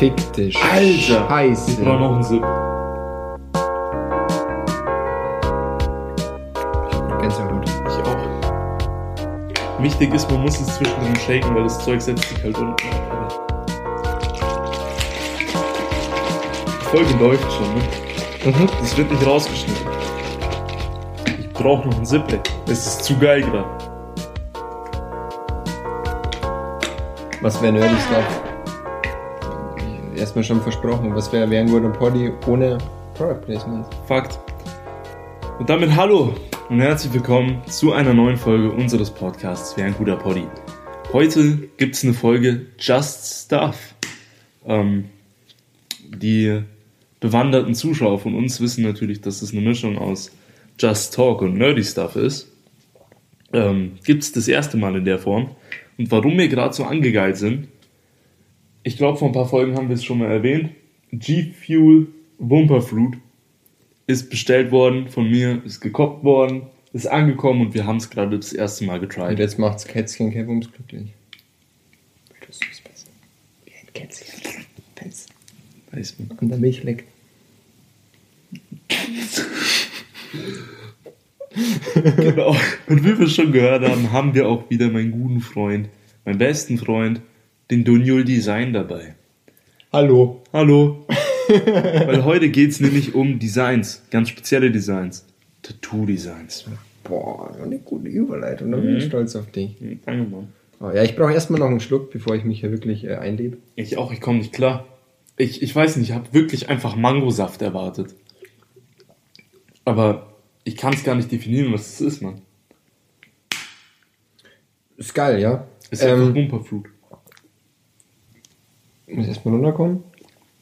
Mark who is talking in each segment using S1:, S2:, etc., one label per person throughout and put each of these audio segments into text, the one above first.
S1: Oh,
S2: Fickte
S1: Alter.
S2: Scheiße.
S1: ich brauche noch einen Sip.
S2: Gänsehaut.
S1: Ich auch. Wichtig ist, man muss es zwischendrin shaken, weil das Zeug setzt sich halt unten. Die Folge läuft schon, ne?
S2: Mhm.
S1: Das wird nicht rausgeschnitten. Ich brauche noch einen Sip, ey. Es ist zu geil gerade.
S2: Was wäre Nerdy Stuff? Erstmal schon versprochen, was wäre wär ein guter Poddy ohne Product Placement?
S1: Fakt. Und damit hallo und herzlich willkommen zu einer neuen Folge unseres Podcasts Wer ein guter Poddy. Heute gibt es eine Folge Just Stuff. Ähm, die bewanderten Zuschauer von uns wissen natürlich, dass es eine Mischung aus Just Talk und Nerdy Stuff ist. Ähm, gibt es das erste Mal in der Form. Und warum wir gerade so angegeilt sind, ich glaube, vor ein paar Folgen haben wir es schon mal erwähnt. G-Fuel Wumperfruit ist bestellt worden von mir, ist gekoppt worden, ist angekommen und wir haben es gerade das erste Mal
S2: Und
S1: getried.
S2: jetzt macht's Kätzchen Kevums glücklich. Das ist besser. Wie ein Kätzchen. Wenn's
S1: Weiß man.
S2: an der Milch leckt.
S1: Genau. Und wie wir schon gehört haben, haben wir auch wieder meinen guten Freund, meinen besten Freund, den Dunjul Design dabei.
S2: Hallo.
S1: Hallo. Weil heute geht es nämlich um Designs, ganz spezielle Designs. Tattoo-Designs.
S2: Boah, eine gute Überleitung. Da bin ich stolz auf dich.
S1: Danke, Mann.
S2: Oh, ja, ich brauche erstmal noch einen Schluck, bevor ich mich hier wirklich äh, einlebe.
S1: Ich auch, ich komme nicht klar. Ich, ich weiß nicht, ich habe wirklich einfach Mangosaft erwartet. Aber ich kann es gar nicht definieren, was es ist, Mann.
S2: Ist geil, ja?
S1: Ist einfach
S2: ähm,
S1: Bumperflut.
S2: Muss erstmal runterkommen.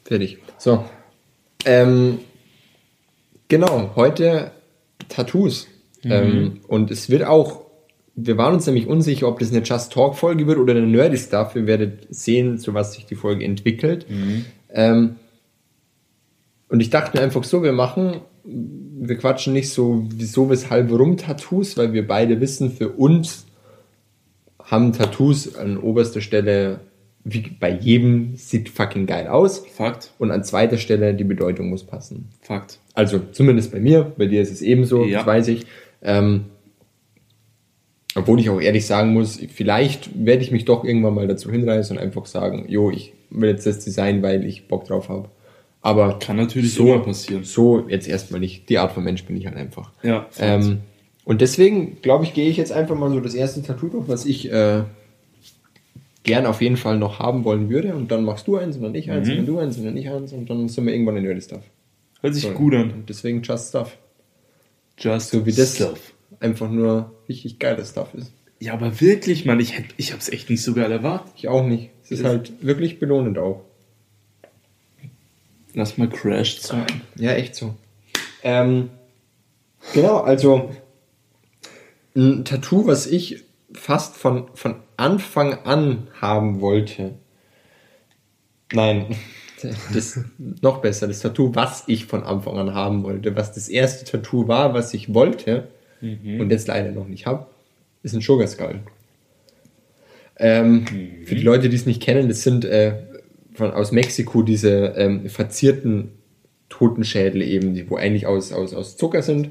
S2: Fertig. So. Ähm, genau, heute Tattoos. Ähm, und es wird auch, wir waren uns nämlich unsicher, ob das eine Just Talk-Folge wird oder eine Nerdy Stuff. Wir werdet sehen, zu was sich die Folge entwickelt. Ähm, und ich dachte mir einfach so, wir machen, wir quatschen nicht so, wieso, weshalb, warum Tattoos, weil wir beide wissen, für uns haben Tattoos an oberster Stelle, wie bei jedem, sieht fucking geil aus.
S1: Fakt.
S2: Und an zweiter Stelle, die Bedeutung muss passen.
S1: Fakt.
S2: Also zumindest bei mir, bei dir ist es ebenso,
S1: Ja.
S2: das weiß ich. Ähm, obwohl ich auch ehrlich sagen muss, vielleicht werde ich mich doch irgendwann mal dazu hinreißen und einfach sagen, jo, ich will jetzt das Design, weil ich Bock drauf habe. Aber
S1: Kann natürlich
S2: so,
S1: immer passieren.
S2: so jetzt erstmal nicht. Die Art von Mensch bin ich halt einfach.
S1: Ja.
S2: Ähm, und deswegen, glaube ich, gehe ich jetzt einfach mal so das erste Tattoo durch, was ich äh, gern auf jeden Fall noch haben wollen würde. Und dann machst du eins und dann ich eins
S1: Mhm.
S2: und dann du eins und dann ich eins und dann sind wir irgendwann in Early Stuff.
S1: Hört sich
S2: So,
S1: gut an.
S2: Und deswegen Just Stuff.
S1: Just
S2: So wie das
S1: Stuff.
S2: einfach nur richtig geiles Stuff ist.
S1: Ja, aber wirklich, Mann, ich, hätt, ich hab's echt nicht so geil erwartet.
S2: Ich auch nicht. Es ist
S1: Das-
S2: halt wirklich belohnend auch.
S1: Lass mal Crash sein.
S2: Ja, echt so. Ähm, genau, also ein Tattoo, was ich fast von, von Anfang an haben wollte. Nein, das noch besser. Das Tattoo, was ich von Anfang an haben wollte, was das erste Tattoo war, was ich wollte und jetzt leider noch nicht habe, ist ein Sugar Skull. Ähm, Für die Leute, die es nicht kennen, das sind äh, von, aus Mexiko diese ähm, verzierten Totenschädel eben, die, wo eigentlich aus, aus, aus Zucker sind,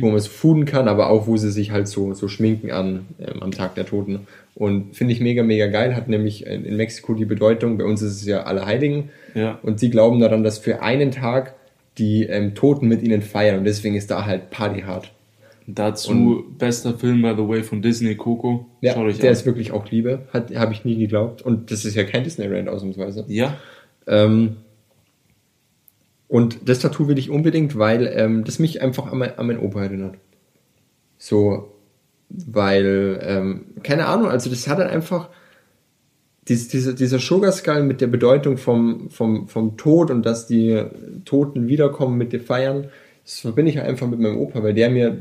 S2: wo man es fooden kann, aber auch wo sie sich halt so, so schminken an, ähm, am Tag der Toten. Und finde ich mega, mega geil, hat nämlich in, Mexiko die Bedeutung, bei uns ist es ja Allerheiligen.
S1: Ja.
S2: Und sie glauben daran, dass für einen Tag die ähm, Toten mit ihnen feiern und deswegen ist da halt Party hard.
S1: Dazu bester Film, by the way, von Disney, Coco.
S2: Ja,
S1: Schaut euch
S2: der
S1: an.
S2: ist wirklich auch Liebe, habe ich nie geglaubt. Und das ist ja kein Disneyland ausnahmsweise.
S1: Ja,
S2: Ähm, und das Tattoo will ich unbedingt, weil ähm, das mich einfach an, mein, an meinen Opa erinnert. So, weil, ähm, keine Ahnung, also das hat dann einfach dies, dieser, dieser Sugar Skull mit der Bedeutung vom, vom, vom Tod und dass die Toten wiederkommen mit dir feiern, das verbinde ich halt einfach mit meinem Opa, weil der mir,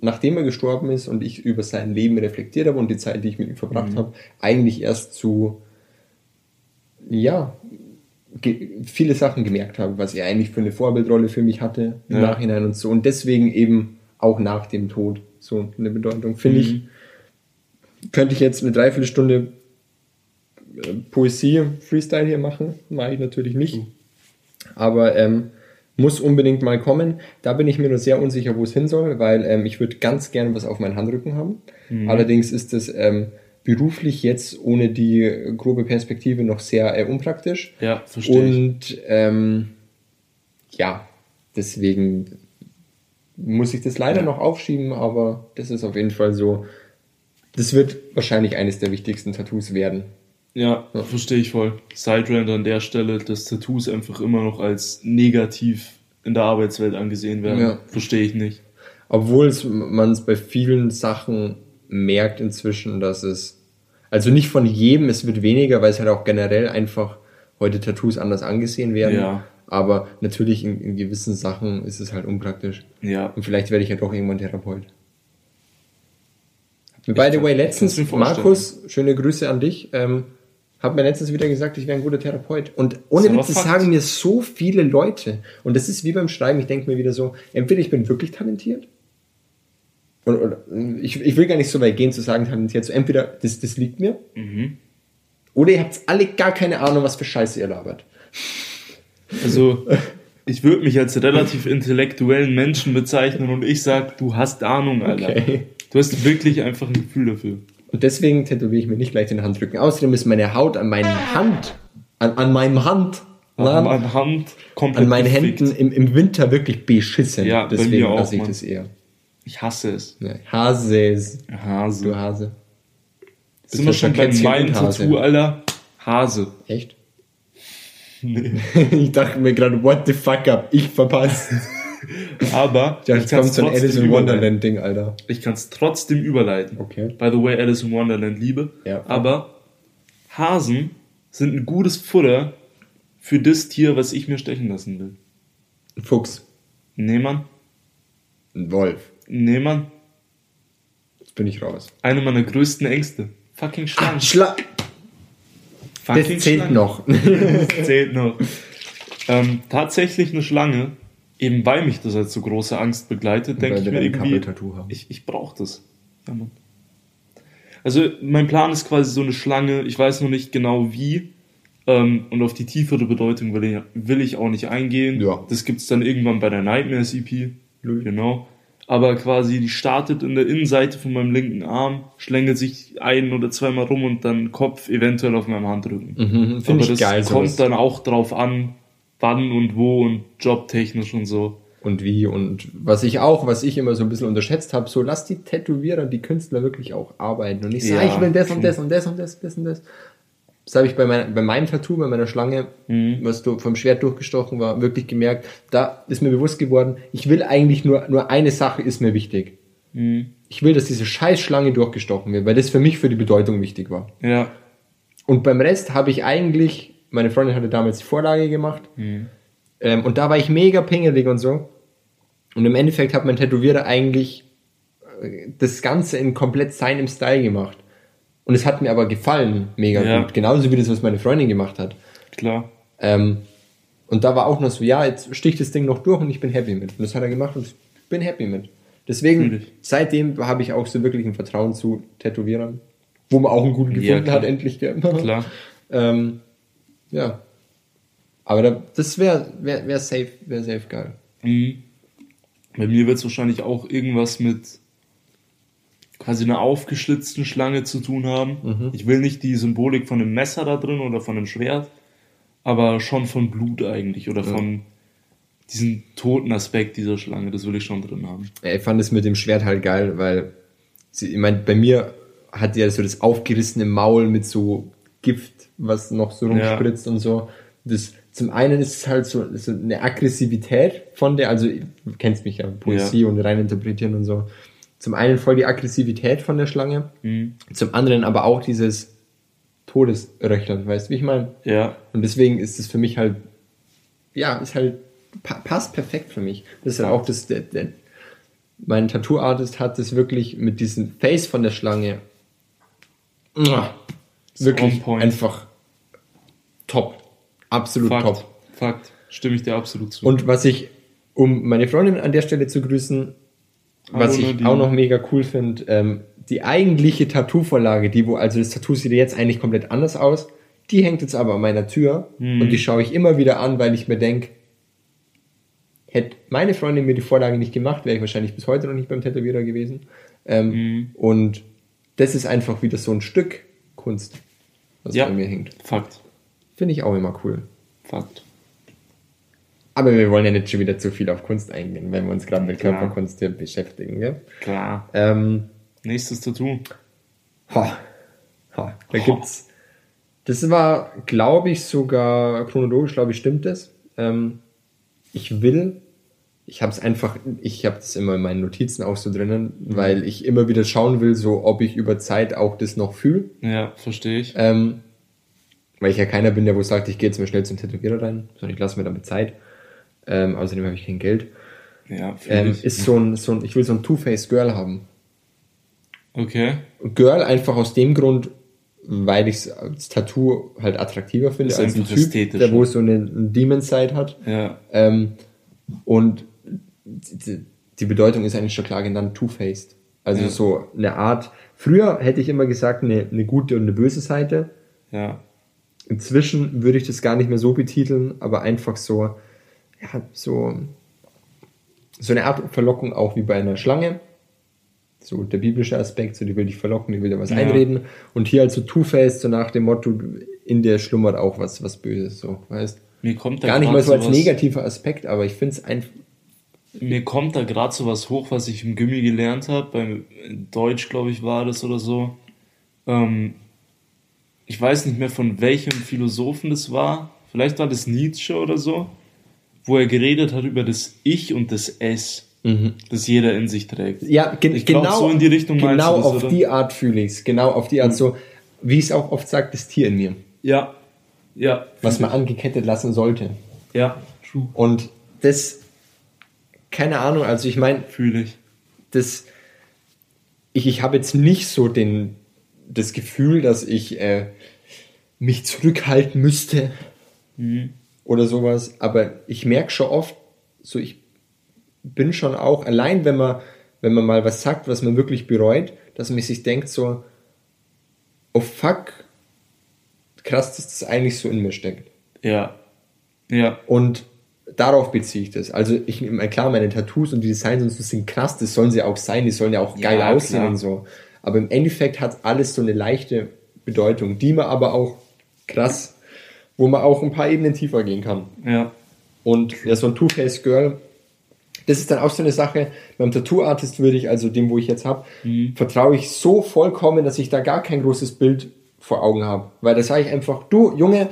S2: nachdem er gestorben ist und ich über sein Leben reflektiert habe und die Zeit, die ich mit ihm verbracht habe, eigentlich erst zu, ja, viele Sachen gemerkt habe, was er eigentlich für eine Vorbildrolle für mich hatte im
S1: Ja.
S2: Nachhinein und so. Und deswegen eben auch nach dem Tod so eine Bedeutung. Finde ich, könnte ich jetzt eine Dreiviertelstunde äh, Poesie, Freestyle hier machen. Mache ich natürlich nicht. Aber ähm, muss unbedingt mal kommen. Da bin ich mir nur sehr unsicher, wo es hin soll, weil ähm, ich würde ganz gerne was auf meinen Handrücken haben.
S1: Mhm.
S2: Allerdings ist es ähm, beruflich jetzt ohne die grobe Perspektive noch sehr äh, unpraktisch.
S1: Ja, verstehe ich.
S2: Und ähm, ja, deswegen muss ich das leider
S1: Ja.
S2: noch aufschieben, aber das ist auf jeden Fall so. Das wird wahrscheinlich eines der wichtigsten Tattoos werden.
S1: Ja, verstehe ich voll. Sidetrend an der Stelle, dass Tattoos einfach immer noch als negativ in der Arbeitswelt angesehen werden.
S2: Ja.
S1: Verstehe ich nicht.
S2: Obwohl man es bei vielen Sachen merkt inzwischen, dass es, also nicht von jedem, es wird weniger, weil es halt auch generell einfach heute Tattoos anders angesehen werden.
S1: Ja.
S2: Aber natürlich in, in gewissen Sachen ist es halt unpraktisch.
S1: Ja.
S2: Und vielleicht werde ich ja doch irgendwann Therapeut. By the way, letztens. Markus, schöne Grüße an dich, ähm, hat mir letztens wieder gesagt, ich wäre ein guter Therapeut. Und ohne Witz, das sagen mir so viele Leute. Und das ist wie beim Schreiben, ich denke mir wieder so, entweder ich bin wirklich talentiert, oder, oder ich, ich will gar nicht so weit gehen zu sagen talentiert, so entweder das, das liegt mir,
S1: Mhm.
S2: oder ihr habt alle gar keine Ahnung, was für Scheiße ihr labert.
S1: Also, ich würde mich als relativ intellektuellen Menschen bezeichnen und ich sag, du hast Ahnung, Alter.
S2: Okay.
S1: Du hast wirklich einfach ein Gefühl dafür.
S2: Und deswegen tätowiere ich mir nicht gleich den Handrücken. Außerdem ist meine Haut an meinen Hand, an, an meinem Hand,
S1: An
S2: Mann,
S1: meiner Hand
S2: an meinen. Händen im, im Winter wirklich beschissen.
S1: Ja,
S2: deswegen lasse ich das eher.
S1: Ich hasse es.
S2: Ne, Hase,
S1: Hase.
S2: du Hase.
S1: Sind wir schon bei meinem. Tattoo, Alter? Hase.
S2: Echt?
S1: Nee.
S2: ich dachte mir gerade, what the fuck up, ich verpasst.
S1: Aber
S2: Ja,
S1: ich
S2: kommt
S1: es
S2: so ein Alice in. Wonderland Ding, Alter.
S1: Ich kann es trotzdem überleiten.
S2: Okay.
S1: By the way, Alice in Wonderland liebe.
S2: Ja.
S1: Aber Hasen sind ein gutes Futter für das Tier, was ich mir stechen lassen will.
S2: Ein Fuchs.
S1: Nee, Mann.
S2: Ein Wolf.
S1: Nee, Mann.
S2: Jetzt bin ich raus.
S1: Eine meiner größten Ängste. Fucking Schlangen.
S2: Schla das
S1: Fucking
S2: zählt
S1: Schlangen.
S2: noch.
S1: Das zählt noch. Ähm, tatsächlich eine Schlange, eben weil mich das als so große Angst begleitet, denke ich mir irgendwie, ich, ich brauche das. Ja, Mann. Also mein Plan ist quasi so eine Schlange, ich weiß noch nicht genau wie ähm, und auf die tiefere Bedeutung will ich, will ich auch nicht eingehen.
S2: Ja.
S1: Das gibt's dann irgendwann bei der Nightmares EP. Genau. Aber quasi, die startet in der Innenseite von meinem linken Arm, schlängelt sich ein oder zweimal rum und dann Kopf eventuell auf meinem Handrücken.
S2: Mhm,
S1: Aber
S2: Finde ich
S1: das
S2: geil.
S1: kommt
S2: sowas.
S1: dann auch drauf an, wann und wo und jobtechnisch und so.
S2: und wie und was ich auch, was ich immer so ein bisschen unterschätzt habe, so lass die Tätowierer, die Künstler wirklich auch arbeiten und nicht sagen,
S1: Ja,
S2: ich will das und das und das und das, das und das. Das habe ich bei, mein, bei meinem Tattoo, bei meiner Schlange,
S1: Mhm.
S2: was du vom Schwert durchgestochen war, wirklich gemerkt, da ist mir bewusst geworden, ich will eigentlich nur, nur eine Sache ist mir wichtig.
S1: Mhm.
S2: Ich will, dass diese scheiß Schlange durchgestochen wird, weil das für mich für die Bedeutung wichtig war.
S1: Ja.
S2: Und beim Rest habe ich eigentlich, meine Freundin hatte damals die Vorlage gemacht, ähm, und da war ich mega pingelig und so. Und im Endeffekt hat mein Tätowierer eigentlich äh, das Ganze in komplett seinem Style gemacht. Und es hat mir aber gefallen, mega
S1: Ja.
S2: gut. Genauso wie das, was meine Freundin gemacht hat.
S1: Klar.
S2: Ähm, und da war auch noch so, ja, jetzt sticht das Ding noch durch und ich bin happy mit. Und das hat er gemacht und ich bin happy mit. Deswegen,
S1: Natürlich.
S2: seitdem habe ich auch so wirklich ein Vertrauen zu Tätowierern. Wo man auch einen guten
S1: Ja,
S2: gefunden
S1: klar.
S2: hat, endlich.
S1: Klar.
S2: ähm, ja. Aber da, das wäre wär, wär safe, wäre safe geil.
S1: Mhm. Bei mir wird es wahrscheinlich auch irgendwas mit quasi einer aufgeschlitzten Schlange zu tun haben.
S2: Mhm.
S1: Ich will nicht die Symbolik von einem Messer da drin oder von einem Schwert, aber schon von Blut eigentlich oder von diesem toten Aspekt dieser Schlange, das will ich schon drin haben.
S2: Ja, Ich fand es mit dem Schwert halt geil, weil sie, ich meine, bei mir hat ja so das aufgerissene Maul mit so Gift, was noch so
S1: Ja.
S2: rumspritzt und so. Das, zum einen ist es halt so, so eine Aggressivität von der, also du kennst mich ja, Poesie und reininterpretieren und so. Zum einen voll die Aggressivität von der Schlange,
S1: Mhm.
S2: zum anderen aber auch dieses Todesröcheln, weißt du, wie ich meine?
S1: Ja,
S2: Und deswegen ist es für mich halt, ja, ist halt, pa passt perfekt für mich. Das ist halt auch das, der, der, mein Tattoo-Artist hat das wirklich mit diesem Face von der Schlange, wirklich einfach top. Absolut
S1: Fakt.
S2: top.
S1: Fakt. Stimme ich dir absolut zu.
S2: Und was ich, um meine Freundin an der Stelle zu grüßen, was
S1: Hallo,
S2: ich
S1: Nadine.
S2: auch noch mega cool finde, ähm, die eigentliche Tattoo-Vorlage, die wo, also das Tattoo sieht ja jetzt eigentlich komplett anders aus. Die hängt jetzt aber an meiner Tür
S1: Mhm.
S2: und die schaue ich immer wieder an, weil ich mir denke, hätte meine Freundin mir die Vorlage nicht gemacht, wäre ich wahrscheinlich bis heute noch nicht beim Tätowierer gewesen. Ähm,
S1: Mhm.
S2: Und das ist einfach wieder so ein Stück Kunst, was
S1: Ja.
S2: bei mir hängt.
S1: Fakt.
S2: Finde ich auch immer cool.
S1: Fakt.
S2: Aber wir wollen ja nicht schon wieder zu viel auf Kunst eingehen, wenn wir uns gerade mit
S1: Klar.
S2: Körperkunst hier beschäftigen. Gell?
S1: Klar.
S2: Ähm,
S1: Nächstes Tattoo.
S2: ha, ha, da
S1: Ha.
S2: gibt's. Das war, glaube ich, sogar chronologisch, glaube ich, stimmt das. Ähm, ich will, ich habe es einfach, ich habe das immer in meinen Notizen auch so drinnen, weil ich immer wieder schauen will, so ob ich über Zeit auch das noch fühle.
S1: Ja, verstehe ich.
S2: Ähm, weil ich ja keiner bin, der wo sagt, ich gehe jetzt mal schnell zum Tätowierer rein, sondern ich lasse mir damit Zeit. Ähm, außerdem habe ich kein Geld.
S1: Ja,
S2: Ähm,
S1: ich.
S2: ist so ein, so ein, ich will so ein Two-Face Girl haben.
S1: Okay.
S2: Girl einfach aus dem Grund, weil ich das Tattoo halt attraktiver finde
S1: Ist
S2: als ein Typ, der wo
S1: ne?
S2: so eine, Demon-Side hat.
S1: Ja.
S2: Ähm, und die, die Bedeutung ist eigentlich schon klar genannt, Two-Faced. Also
S1: Ja.
S2: so eine Art, früher hätte ich immer gesagt, eine, eine gute und eine böse Seite.
S1: Ja.
S2: Inzwischen würde ich das gar nicht mehr so betiteln, aber einfach so, ja, so, so eine Art Verlockung auch wie bei einer Schlange. So der biblische Aspekt, so die will dich verlocken, die will dir was
S1: Ja.
S2: einreden. Und hier halt so Two-Faced, so nach dem Motto, in dir schlummert auch was, was Böses, so, weißt
S1: Mir kommt da
S2: Gar nicht mal so als negativer Aspekt, aber ich finde es einfach,
S1: Mir kommt da gerade so was hoch, was ich im Gimmi gelernt habe. Beim Deutsch, glaube ich, war das oder so. Ähm, ich weiß nicht mehr, von welchem Philosophen das war. Vielleicht war das Nietzsche oder so, wo er geredet hat über das Ich und das Es, das jeder in sich trägt.
S2: Ja, ge
S1: Ich glaub,
S2: genau,
S1: so in die Richtung
S2: genau
S1: das,
S2: auf
S1: oder?
S2: Die Art fühle ich es. Genau auf die Art so, wie ich es auch oft sage, das Tier in mir,
S1: Ja, ja.
S2: was man angekettet lassen sollte.
S1: Ja, true.
S2: Und das, keine Ahnung, also ich meine,
S1: Fühle ich.
S2: das, ich, ich habe jetzt nicht so den, das Gefühl, dass ich äh, mich zurückhalten müsste
S1: Mhm.
S2: Oder sowas, aber ich merke schon oft, so ich bin schon auch, allein wenn man, wenn man mal was sagt, was man wirklich bereut, dass man sich denkt so, oh fuck, krass, dass das eigentlich so in mir steckt.
S1: Ja. Ja.
S2: Und darauf beziehe ich das. Also ich meine, klar, meine Tattoos und die Designs und so sind krass, das sollen sie auch sein, die sollen ja auch
S1: Ja,
S2: geil aussehen
S1: klar.
S2: und so. Aber im Endeffekt hat alles so eine leichte Bedeutung, die man aber auch krass, wo man auch ein paar Ebenen tiefer gehen kann.
S1: Ja.
S2: Und ja, so ein Two-Face Girl, das ist dann auch so eine Sache, beim Tattoo-Artist würde ich, also dem, wo ich jetzt habe, vertraue ich so vollkommen, dass ich da gar kein großes Bild vor Augen habe. Weil da sage ich einfach, du, Junge,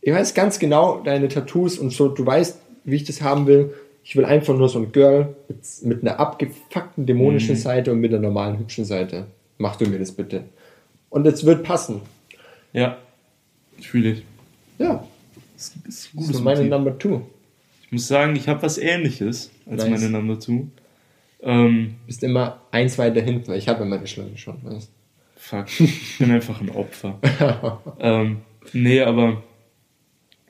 S2: ich weiß ganz genau deine Tattoos und so, du weißt, wie ich das haben will. Ich will einfach nur so ein Girl mit, mit einer abgefuckten dämonischen Seite und mit einer normalen hübschen Seite. Mach du mir das bitte. Und es wird passen.
S1: Ja. Fühle ich.
S2: Ja,
S1: Das ist ein
S2: das ist meine
S1: Motiv.
S2: Number Two.
S1: Ich muss sagen, ich habe was ähnliches als
S2: Nice.
S1: meine Number Two. Ähm,
S2: Bist immer eins weiter hinten, weil ich habe ja meine Schlange schon. Weißt?
S1: fuck, ich bin einfach ein Opfer. ähm, nee, aber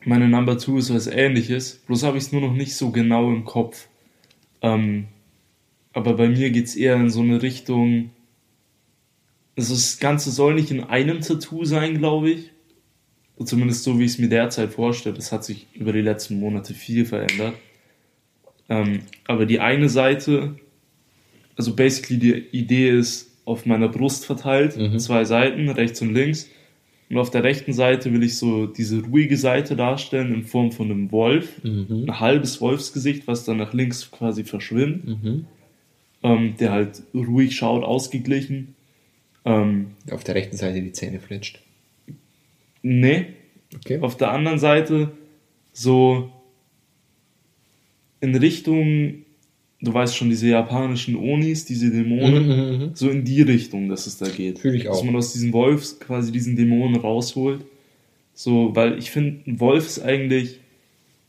S1: meine Number Two ist was ähnliches. Bloß habe ich es nur noch nicht so genau im Kopf. Ähm, aber bei mir geht es eher in so eine Richtung. Also das Ganze soll nicht in einem Tattoo sein, glaube ich. Zumindest so, wie ich es mir derzeit vorstelle. Das hat sich über die letzten Monate viel verändert. Ähm, aber die eine Seite, also basically die Idee ist auf meiner Brust verteilt, zwei Seiten, rechts und links. Und auf der rechten Seite will ich so diese ruhige Seite darstellen in Form von einem Wolf, ein halbes Wolfsgesicht, was dann nach links quasi verschwimmt, ähm, der halt ruhig schaut, ausgeglichen. Ähm,
S2: Auf der rechten Seite die Zähne flitscht.
S1: Nee,
S2: Okay.
S1: auf der anderen Seite so in Richtung, du weißt schon, diese japanischen Onis, diese Dämonen,
S2: Mhm, mhm,
S1: so in die Richtung, dass es da geht.
S2: Fühl ich
S1: Dass
S2: auch.
S1: man aus diesem Wolf quasi diesen Dämonen rausholt. So, weil ich finde, ein Wolf ist eigentlich,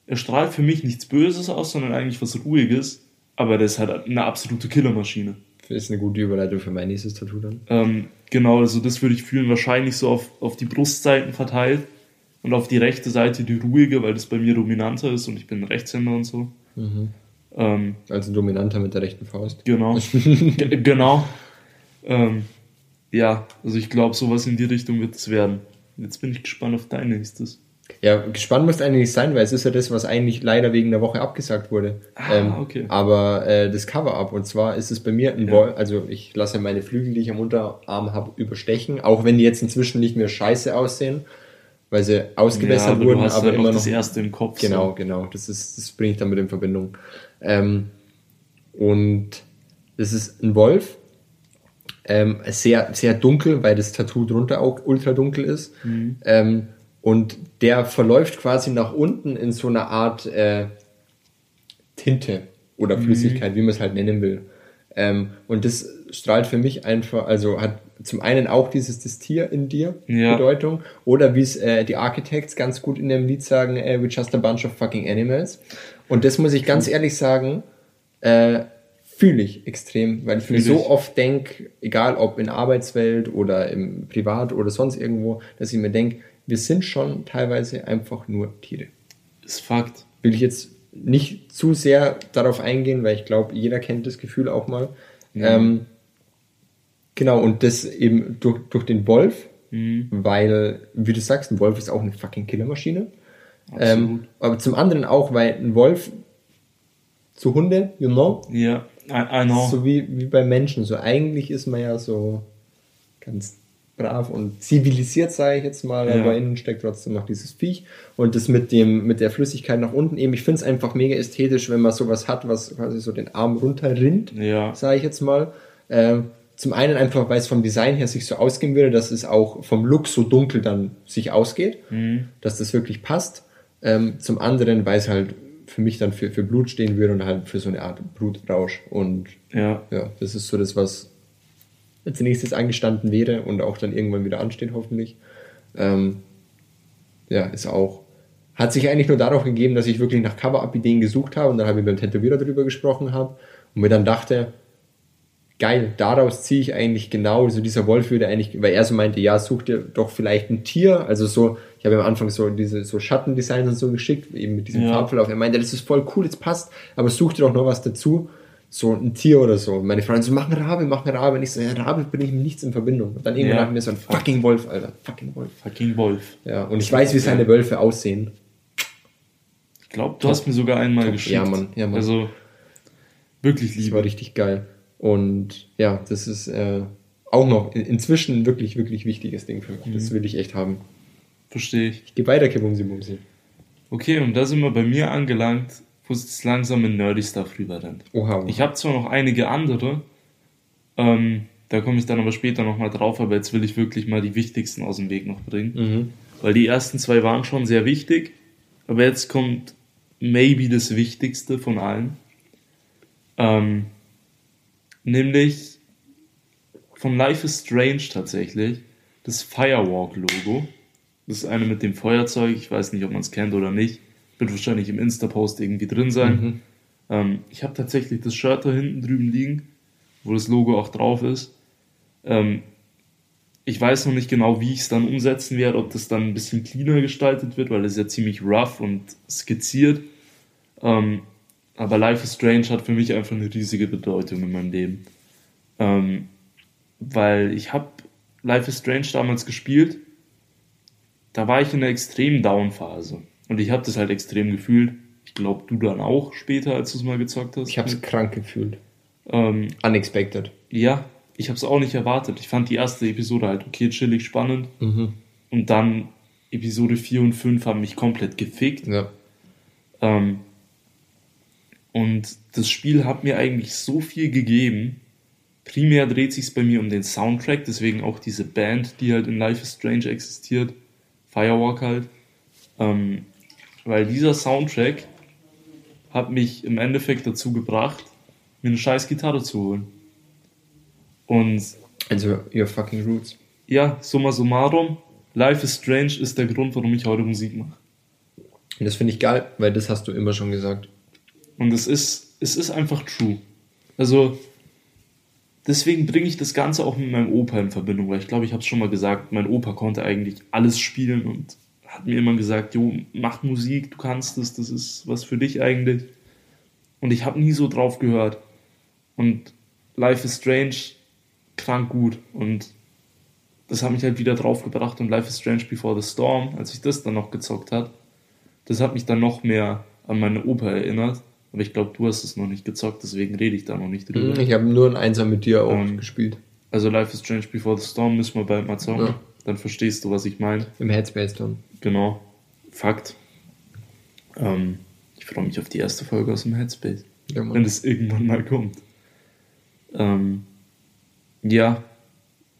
S1: er strahlt für mich nichts Böses aus, sondern eigentlich was Ruhiges, aber der ist halt eine absolute Killermaschine.
S2: Ist eine gute Überleitung für mein nächstes Tattoo dann.
S1: Ähm, genau, also das würde ich fühlen, wahrscheinlich so auf, auf die Brustseiten verteilt und auf die rechte Seite die ruhige, weil das bei mir dominanter ist und ich bin Rechtshänder und so. Ähm,
S2: Also dominanter mit der rechten Faust.
S1: genau. Genau. Ähm, ja, also ich glaube, sowas in die Richtung wird es werden. Jetzt bin ich gespannt auf dein nächstes.
S2: Ja, gespannt muss eigentlich sein, weil es ist ja das, was eigentlich leider wegen der Woche abgesagt wurde.
S1: Ah,
S2: ähm,
S1: okay.
S2: Aber äh, das Cover-Up, und zwar ist es bei mir ein
S1: Ja.
S2: Wolf, also ich lasse meine Flügel, die ich am Unterarm habe, überstechen, auch wenn die jetzt inzwischen nicht mehr scheiße aussehen, weil sie ausgebessert
S1: aber
S2: wurden, aber immer noch.
S1: das erste im Kopf.
S2: Genau,
S1: So.
S2: genau. Das ist, das bringe ich damit in Verbindung. Ähm, und es ist ein Wolf, ähm, sehr, sehr dunkel, weil das Tattoo drunter auch ultra dunkel ist. Ähm, und der verläuft quasi nach unten in so einer Art äh, Tinte oder Flüssigkeit, wie man es halt nennen will. Ähm, und das strahlt für mich einfach, also hat zum einen auch dieses das Tier in dir
S1: Ja.
S2: Bedeutung oder wie es äh, die Architects ganz gut in dem Lied sagen, äh, we're just a bunch of fucking animals. Und das muss ich ganz ehrlich sagen, äh, fühle ich extrem, weil ich mir so oft denke, egal ob in der Arbeitswelt oder im Privat oder sonst irgendwo, dass ich mir denke, wir sind schon teilweise einfach nur Tiere.
S1: Ist Fakt.
S2: Will ich jetzt nicht zu sehr darauf eingehen, weil ich glaube, jeder kennt das Gefühl auch mal. Ähm, genau, und das eben durch, durch den Wolf,
S1: Mhm.
S2: weil, wie du sagst, ein Wolf ist auch eine fucking Killermaschine. Ähm, aber zum anderen auch, weil ein Wolf zu Hunde, you know,
S1: Ja, I, I know.
S2: so wie, wie bei Menschen. So eigentlich ist man ja so ganz brav und zivilisiert, sage ich jetzt mal,
S1: Ja.
S2: aber innen steckt trotzdem noch dieses Viech. Und das mit dem, mit der Flüssigkeit nach unten eben, ich finde es einfach mega ästhetisch, wenn man sowas hat, was quasi so den Arm runterrinnt,
S1: Ja.
S2: sage ich jetzt mal. Ähm, zum einen einfach, weil es vom Design her sich so ausgehen würde, dass es auch vom Look so dunkel dann sich ausgeht, dass das wirklich passt. Ähm, zum anderen, weil es halt für mich dann für, für Blut stehen würde und halt für so eine Art Blutrausch. Und
S1: Ja.
S2: ja, das ist so das, was als nächstes angestanden wäre und auch dann irgendwann wieder ansteht, hoffentlich. Ähm, ja, ist auch. Hat sich eigentlich nur darauf gegeben, dass ich wirklich nach Cover-Up-Ideen gesucht habe und dann habe ich mit dem Tätowierer darüber gesprochen habe und mir dann dachte, geil, daraus ziehe ich eigentlich genau, so dieser Wolf würde eigentlich, weil er so meinte, ja, such dir doch vielleicht ein Tier, also so, ich habe am Anfang so diese so Schattendesigns und so geschickt, eben mit diesem
S1: Ja.
S2: Farbverlauf. Er meinte, das ist voll cool, das passt, aber such dir doch noch was dazu, so ein Tier oder so. Meine Freunde so, mach einen Rabe, mach einen Rabe. Und ich so, ja, Rabe bringe ich mit nichts in Verbindung. Und dann irgendwann
S1: Ja.
S2: ich mir so ein fucking Wolf, Alter, fucking Wolf.
S1: Fucking Wolf.
S2: Ja, und ich weiß, wie seine Wölfe aussehen.
S1: Ich glaube, du hast mir sogar einmal geschickt.
S2: Ja, Mann, ja, Mann.
S1: Also, wirklich
S2: Das
S1: lieb.
S2: war richtig geil. Und ja, das ist äh, auch noch in- inzwischen ein wirklich, wirklich wichtiges Ding für mich.
S1: Mhm.
S2: Das will ich echt haben.
S1: Verstehe ich.
S2: Ich geh weiter, Kibumsi Bumsi.
S1: Okay, und da sind wir bei mir angelangt, wo es jetzt langsam in Nerdy Stuff rüberrennt.
S2: Oha.
S1: Ich habe zwar noch einige andere, ähm, da komme ich dann aber später nochmal drauf, aber jetzt will ich wirklich mal die wichtigsten aus dem Weg noch bringen.
S2: Mhm.
S1: Weil die ersten zwei waren schon sehr wichtig, aber jetzt kommt maybe das Wichtigste von allen. Ähm, nämlich von Life is Strange tatsächlich, das Firewalk-Logo. Das ist eine mit dem Feuerzeug, ich weiß nicht, ob man es kennt oder nicht. Wird wahrscheinlich im Insta-Post irgendwie drin sein.
S2: Mhm.
S1: Ähm, ich habe tatsächlich das Shirt da hinten drüben liegen, wo das Logo auch drauf ist. Ähm, ich weiß noch nicht genau, wie ich es dann umsetzen werde, ob das dann ein bisschen cleaner gestaltet wird, weil es ja ziemlich rough und skizziert. Ähm, aber Life is Strange hat für mich einfach eine riesige Bedeutung in meinem Leben. Ähm, weil ich habe Life is Strange damals gespielt, da war ich in einer extremen Down-Phase. Und ich habe das halt extrem gefühlt. Ich glaube, du dann auch später, als du es mal gezockt hast.
S2: Ich hab's krank gefühlt.
S1: Ähm,
S2: Unexpected.
S1: ja, ich habe es auch nicht erwartet. Ich fand die erste Episode halt okay, chillig, spannend.
S2: Mhm.
S1: Und dann Episode 4 und 5 haben mich komplett gefickt.
S2: Ja.
S1: Ähm, und das Spiel hat mir eigentlich so viel gegeben. Primär dreht sich bei mir um den Soundtrack, deswegen auch diese Band, die halt in Life is Strange existiert. Firewalk halt. Ähm, weil dieser Soundtrack hat mich im Endeffekt dazu gebracht, mir eine scheiß Gitarre zu holen. Und
S2: Also, your fucking roots.
S1: ja, summa summarum, Life is Strange ist der Grund, warum ich heute Musik mache.
S2: Und das finde ich geil, weil das hast du immer schon gesagt.
S1: Und es ist, es ist einfach true. Also, deswegen bringe ich das Ganze auch mit meinem Opa in Verbindung, weil ich glaube, ich habe es schon mal gesagt, mein Opa konnte eigentlich alles spielen und hat mir immer gesagt, jo, mach Musik, du kannst es, das ist was für dich eigentlich. Und ich habe nie so drauf gehört. Und Life is Strange, krank gut. Und das hat mich halt wieder drauf gebracht und Life is Strange Before the Storm, als ich das dann noch gezockt hat, das hat mich dann noch mehr an meine Oper erinnert. Aber ich glaube, du hast es noch nicht gezockt, deswegen rede ich da noch nicht drüber.
S2: Ich habe nur ein Einser mit dir auch
S1: Ähm,
S2: gespielt.
S1: Also Life is Strange Before the Storm müssen wir bald mal zocken.
S2: Ja.
S1: Dann verstehst du, was ich meine.
S2: Im Headspace dann.
S1: Genau. Fakt. Ähm, ich freue mich auf die erste Folge aus dem Headspace.
S2: Ja,
S1: wenn es irgendwann mal kommt. Ähm, ja,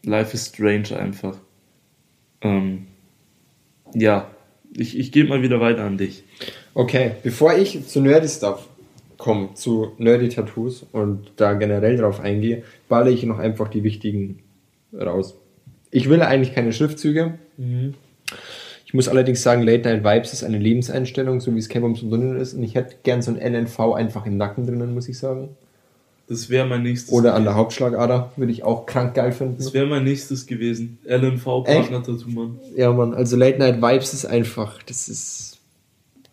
S1: Life is Strange einfach. Ähm, ja, ich, ich gebe mal wieder weiter an dich.
S2: Okay, bevor ich zu Nerdy Stuff komme, zu Nerdy Tattoos und da generell drauf eingehe, balle ich noch einfach die wichtigen raus. Ich will eigentlich keine Schriftzüge. Ich muss allerdings sagen, Late Night Vibes ist eine Lebenseinstellung, so wie es K-Bombs und Dunne ist. Und ich hätte gern so ein LNV einfach im Nacken drinnen, muss ich sagen.
S1: Das wäre mein nächstes.
S2: Oder an der Hauptschlagader, würde ich auch krank geil finden.
S1: Das wäre mein nächstes gewesen. LNV Partner Tattoo Mann.
S2: Ja, Mann, also Late Night Vibes ist einfach, das ist,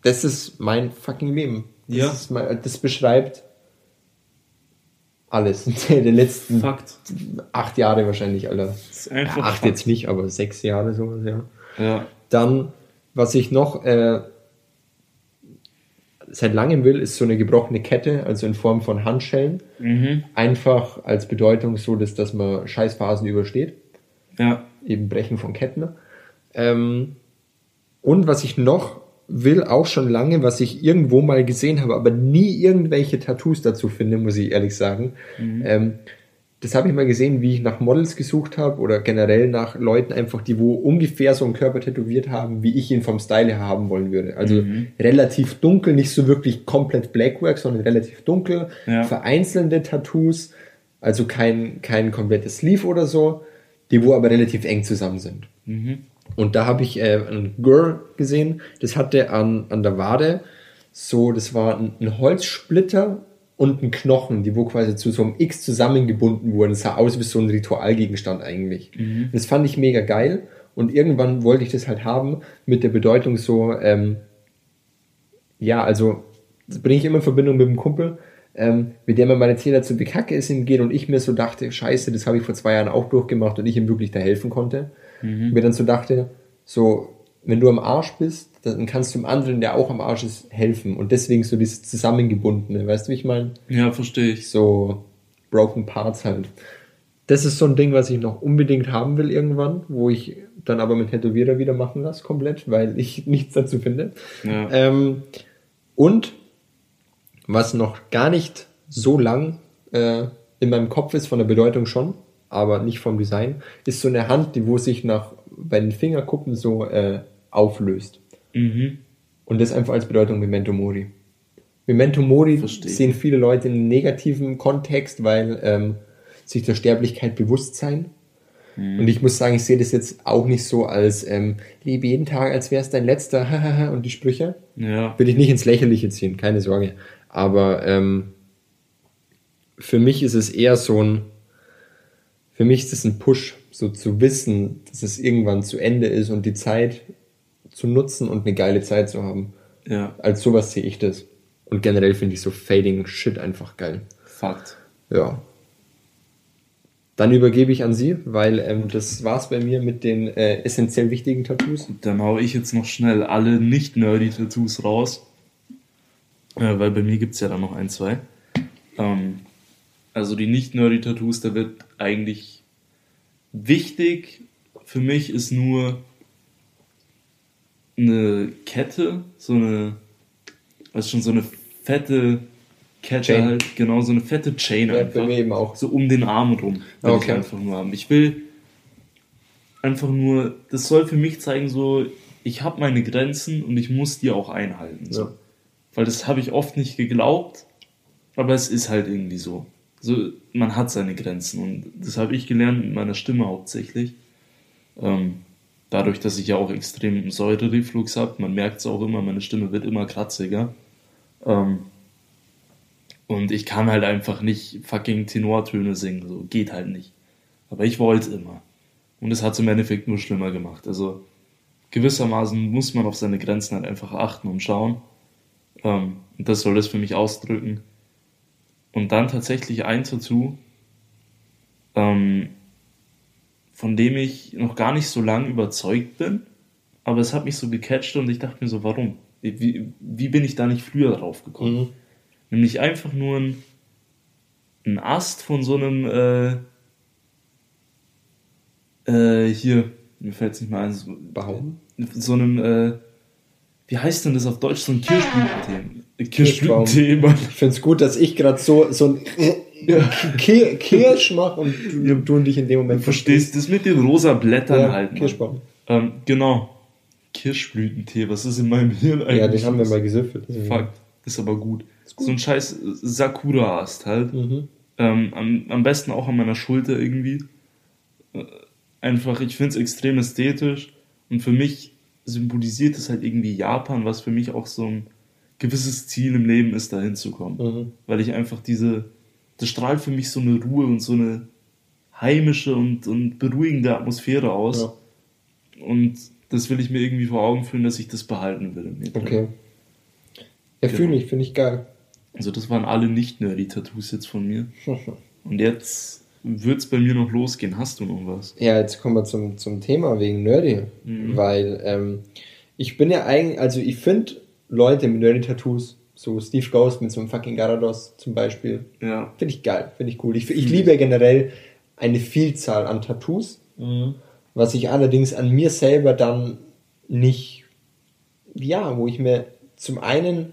S2: das ist mein fucking Leben. Das
S1: Ja.
S2: Ist mein, das beschreibt alles. Der letzten
S1: Fakt.
S2: acht Jahre wahrscheinlich, Alter.
S1: Das ist
S2: Ja,
S1: einfach.
S2: acht
S1: Fakt.
S2: jetzt nicht, aber sechs Jahre sowas, ja.
S1: Ja.
S2: Dann, was ich noch äh, seit langem will, ist so eine gebrochene Kette, also in Form von Handschellen.
S1: Mhm.
S2: Einfach als Bedeutung so, dass, dass man Scheißphasen übersteht.
S1: Ja.
S2: eben Brechen von Ketten. Ähm, und was ich noch will, auch schon lange, was ich irgendwo mal gesehen habe, aber nie irgendwelche Tattoos dazu finde, muss ich ehrlich sagen. Ähm, das habe ich mal gesehen, wie ich nach Models gesucht habe oder generell nach Leuten einfach, die wo ungefähr so einen Körper tätowiert haben, wie ich ihn vom Style her haben wollen würde. Also relativ dunkel, nicht so wirklich komplett Blackwork, sondern relativ dunkel,
S1: Ja.
S2: vereinzelte Tattoos, also kein, kein komplettes Sleeve oder so, die wo aber relativ eng zusammen sind. Und da habe ich äh, ein Girl gesehen, das hatte an, an der Wade so, das war ein, ein Holzsplitter und ein Knochen, die wo quasi zu so einem X zusammengebunden wurden. Das sah aus wie so ein Ritualgegenstand eigentlich. Und Das fand ich mega geil. Und irgendwann wollte ich das halt haben mit der Bedeutung so, ähm, ja, also das bringe ich immer in Verbindung mit dem Kumpel, ähm, mit dem er meine Zähler zu bekacke ist ihm geht und ich mir so dachte, scheiße, das habe ich vor zwei Jahren auch durchgemacht und ich ihm wirklich da helfen konnte. Mir dann so dachte, so, wenn du am Arsch bist, dann kannst du dem anderen, der auch am Arsch ist, helfen. Und deswegen so dieses Zusammengebundene, weißt du, wie ich meine?
S1: Ja, verstehe ich.
S2: So Broken Parts halt. Das ist so ein Ding, was ich noch unbedingt haben will irgendwann, wo ich dann aber mit Tätowierer wieder machen lasse, komplett, weil ich nichts dazu finde.
S1: Ja.
S2: Ähm, und was noch gar nicht so lang äh, in meinem Kopf ist, von der Bedeutung schon, aber nicht vom Design, ist so eine Hand, die wo sich nach bei den Fingerkuppen so äh, auflöst.
S1: Mhm.
S2: Und das einfach als Bedeutung Memento Mori. Memento Mori
S1: Verstehe.
S2: sehen viele Leute in einem negativen Kontext, weil ähm, sich der Sterblichkeit bewusst sein. Und ich muss sagen, ich sehe das jetzt auch nicht so als ähm, lebe jeden Tag, als wäre es dein letzter und die Sprüche.
S1: Ja.
S2: Will ich nicht ins Lächerliche ziehen, keine Sorge. Aber ähm, für mich ist es eher so ein, für mich ist es ein Push, so zu wissen, dass es irgendwann zu Ende ist und die Zeit zu nutzen und eine geile Zeit zu haben.
S1: Ja.
S2: Als sowas sehe ich das. Und generell finde ich so Fading Shit einfach geil.
S1: Fakt.
S2: Ja. Dann übergebe ich an Sie, weil ähm, das war's bei mir mit den äh, essentiell wichtigen Tattoos.
S1: Dann hau ich jetzt noch schnell alle nicht-nerdy-Tattoos raus. Äh, weil bei mir gibt es ja dann noch ein, zwei. Ähm, also die nicht-nerdy-Tattoos, da wird eigentlich wichtig für mich ist nur eine Kette, so eine, also schon so eine fette Kette
S2: Chain.
S1: halt, genau, so eine fette Chain
S2: Ja, bei
S1: einfach.
S2: mir eben auch.
S1: So um den Arm rum will
S2: Okay.
S1: ich einfach nur haben. Ich will einfach nur, das soll für mich zeigen, so, ich habe meine Grenzen und ich muss die auch einhalten. So.
S2: Ja.
S1: Weil das habe ich oft nicht geglaubt, aber es ist halt irgendwie so. So, man hat seine Grenzen und das habe ich gelernt mit meiner Stimme hauptsächlich. Ähm, dadurch, dass ich ja auch extrem Säurereflux habe, man merkt es auch immer, meine Stimme wird immer kratziger. Ähm, und ich kann halt einfach nicht fucking Tenortöne singen, so geht halt nicht. Aber ich wollte immer. Und es hat es im Endeffekt nur schlimmer gemacht. Also gewissermaßen muss man auf seine Grenzen halt einfach achten und schauen. Ähm, und das soll das für mich ausdrücken. Und dann tatsächlich ein Tattoo. Ähm, von dem ich noch gar nicht so lange überzeugt bin, aber es hat mich so gecatcht und ich dachte mir so, warum? Wie, wie bin ich da nicht früher drauf gekommen?
S2: Mhm.
S1: Nämlich einfach nur ein, ein Ast von so einem, äh, äh, hier, mir fällt es nicht mal ein, so,
S2: Baum?
S1: so einem, äh, wie heißt denn das auf Deutsch, so ein. Kirschblütentee, Mann.
S2: Ich finde es gut, dass ich gerade so, so ein Ki- Kirsch mache und du, du und dich in dem Moment
S1: Du verstehst das mit den rosa Blättern
S2: Ja,
S1: halt. Mann.
S2: Kirschbaum.
S1: Ähm, genau. Kirschblütentee, was ist in meinem Hirn eigentlich?
S2: Ja, den haben wir mal gesüffelt.
S1: Fuck, ist aber gut. So ein scheiß Sakura-Ast halt.
S2: Mhm.
S1: Ähm, am, am besten auch an meiner Schulter irgendwie. Äh, Einfach, ich finde es extrem ästhetisch und für mich symbolisiert es halt irgendwie Japan, was für mich auch so ein gewisses Ziel im Leben ist, da hinzukommen.
S2: Mhm.
S1: Weil ich einfach diese, das strahlt für mich so eine Ruhe und so eine heimische und, und beruhigende Atmosphäre aus.
S2: Ja.
S1: Und das will ich mir irgendwie vor Augen führen, dass ich das behalten will.
S2: Okay. Ja, fühle ich, finde ich geil.
S1: Also das waren alle nicht nerdy Tattoos jetzt von mir. Und jetzt wird's bei mir noch losgehen. Hast du noch was?
S2: Ja, jetzt kommen wir zum, zum Thema wegen Nerdy.
S1: Mhm.
S2: Weil ähm, ich bin ja eigentlich, also ich finde Leute mit Nerdy-Tattoos, so Steve Ghost mit so einem fucking Garados zum Beispiel,
S1: Ja.
S2: finde ich geil, finde ich cool. Ich, ich liebe generell eine Vielzahl an Tattoos, was ich allerdings an mir selber dann nicht, ja, wo ich mir zum einen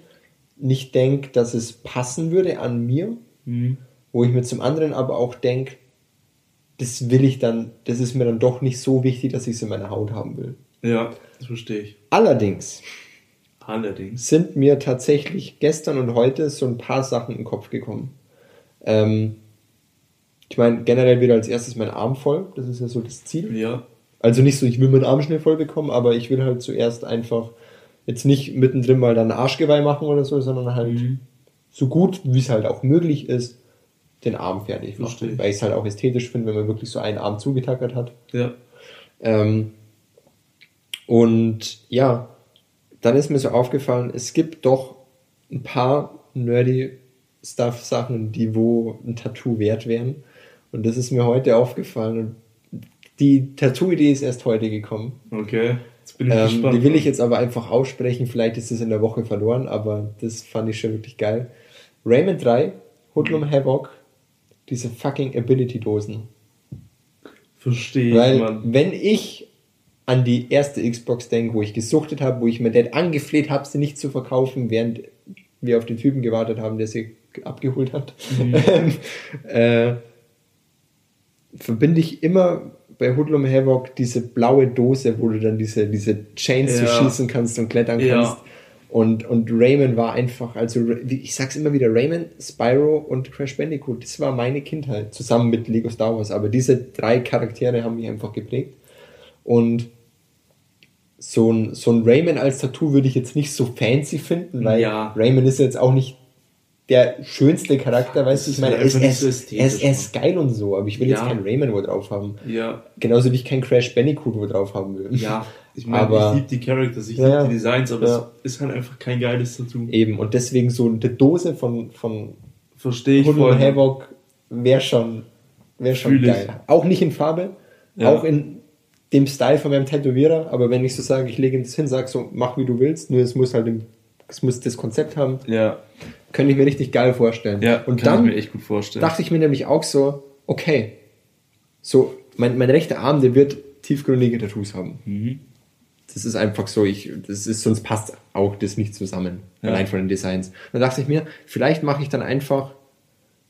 S2: nicht denke, dass es passen würde an mir,
S1: Mhm.
S2: wo ich mir zum anderen aber auch denke, das will ich dann, das ist mir dann doch nicht so wichtig, dass ich es in meiner Haut haben will.
S1: Ja, das verstehe ich.
S2: Allerdings
S1: Allerdings.
S2: sind mir tatsächlich gestern und heute so ein paar Sachen in den Kopf gekommen. Ähm, ich meine, generell wieder als erstes mein Arm voll, das ist ja so das Ziel.
S1: Ja.
S2: Also nicht so, ich will meinen Arm schnell voll bekommen, aber ich will halt zuerst einfach jetzt nicht mittendrin mal dann Arschgeweih machen oder so, sondern halt
S1: Mhm.
S2: so gut, wie es halt auch möglich ist, den Arm fertig
S1: Verstehe.
S2: machen. Weil ich es halt auch ästhetisch finde, wenn man wirklich so einen Arm zugetackert hat.
S1: Ja.
S2: Ähm, und ja, dann ist mir so aufgefallen, es gibt doch ein paar nerdy Stuff-Sachen, die wo ein Tattoo wert wären. Und das ist mir heute aufgefallen. Und die Tattoo-Idee ist erst heute gekommen.
S1: Okay. Jetzt bin ich
S2: Ähm,
S1: gespannt.
S2: die will ich jetzt aber einfach aussprechen. Vielleicht ist es in der Woche verloren, aber das fand ich schon wirklich geil. Rayman 3, Hoodlum
S1: Mhm.
S2: Havoc, diese fucking Ability-Dosen.
S1: Verstehe ich,
S2: Weil,
S1: Mann.
S2: wenn ich an die erste Xbox denke, wo ich gesuchtet habe, wo ich mir Dad angefleht habe, sie nicht zu verkaufen, während wir auf den Typen gewartet haben, der sie abgeholt hat, ähm, äh, verbinde ich immer bei Hoodlum Havoc diese blaue Dose, wo du dann diese, diese Chains
S1: Ja.
S2: schießen kannst und klettern
S1: Ja.
S2: kannst. Und, und Rayman war einfach, also ich sag's immer wieder, Rayman, Spyro und Crash Bandicoot, das war meine Kindheit, zusammen mit Lego Star Wars. Aber diese drei Charaktere haben mich einfach geprägt. Und so ein, so ein Rayman als Tattoo würde ich jetzt nicht so fancy finden, weil
S1: Ja.
S2: Rayman ist jetzt auch nicht der schönste Charakter, weißt du, ich meine, er ist, er,
S1: so
S2: ist, er, ist, er ist geil und so, aber ich will jetzt
S1: Ja.
S2: kein Rayman wo drauf haben.
S1: Ja.
S2: Genauso wie ich kein Crash Bandicoot wo drauf haben will.
S1: Ja. Ich meine,
S2: Aber-
S1: ich liebe die Characters, ich
S2: Ja,
S1: liebe die Designs, aber
S2: Ja.
S1: es ist halt einfach kein geiles Tattoo.
S2: Eben, und deswegen so eine Dose von, von
S1: Verstehe ich voll.
S2: Havoc wäre schon, wär schon
S1: Fühl ich.
S2: geil. Auch nicht in Farbe, auch in dem Style von meinem Tätowierer, aber wenn ich so sage, ich lege das hin, sag so, mach wie du willst, nur es muss halt im, es muss das Konzept haben,
S1: Ja.
S2: könnte ich mir richtig geil vorstellen.
S1: Ja,
S2: und
S1: kann
S2: dann
S1: ich mir echt gut vorstellen.
S2: dachte ich mir nämlich auch so, okay, so, mein, mein rechter Arm, der wird tiefgründige Tattoos haben.
S1: Mhm.
S2: Das ist einfach so, ich, das ist, sonst passt auch das nicht zusammen,
S1: Ja.
S2: allein von den Designs. Dann dachte ich mir, vielleicht mache ich dann einfach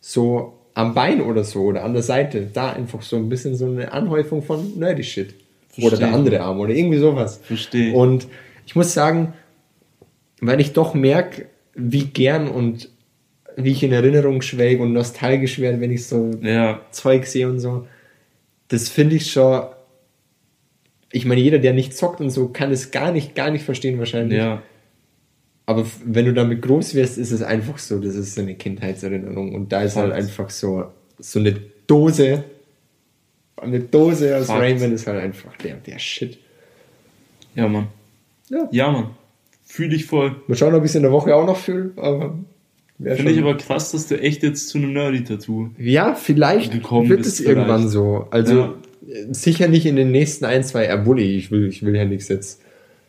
S2: so am Bein oder so oder an der Seite, da einfach so ein bisschen so eine Anhäufung von nerdy Shit. Oder der andere Arm oder irgendwie sowas.
S1: Verstehe.
S2: Und ich muss sagen, weil ich doch merke, wie gern und wie ich in Erinnerung schwelge und nostalgisch werde, wenn ich so
S1: Ja.
S2: Zeug sehe und so. Das finde ich schon. Ich meine, jeder, der nicht zockt und so, kann es gar nicht, gar nicht verstehen wahrscheinlich.
S1: Ja.
S2: Aber wenn du damit groß wirst, ist es einfach so, das ist so eine Kindheitserinnerung. Und da ist halt einfach so, so eine Dose, eine Dose aus
S1: Fakt.
S2: Rayman ist halt einfach der, der Shit.
S1: Ja, Mann.
S2: Ja.
S1: Ja, Mann. Fühle ich voll.
S2: Mal schauen, ob ich es in der Woche auch noch fühle, aber.
S1: Finde ich aber krass, dass du echt jetzt zu einem Nerdy-Tattoo.
S2: Ja, vielleicht wird es irgendwann
S1: vielleicht.
S2: so. Also,
S1: Ja.
S2: sicher nicht in den nächsten ein, zwei, obwohl ich will, ich will ja nichts jetzt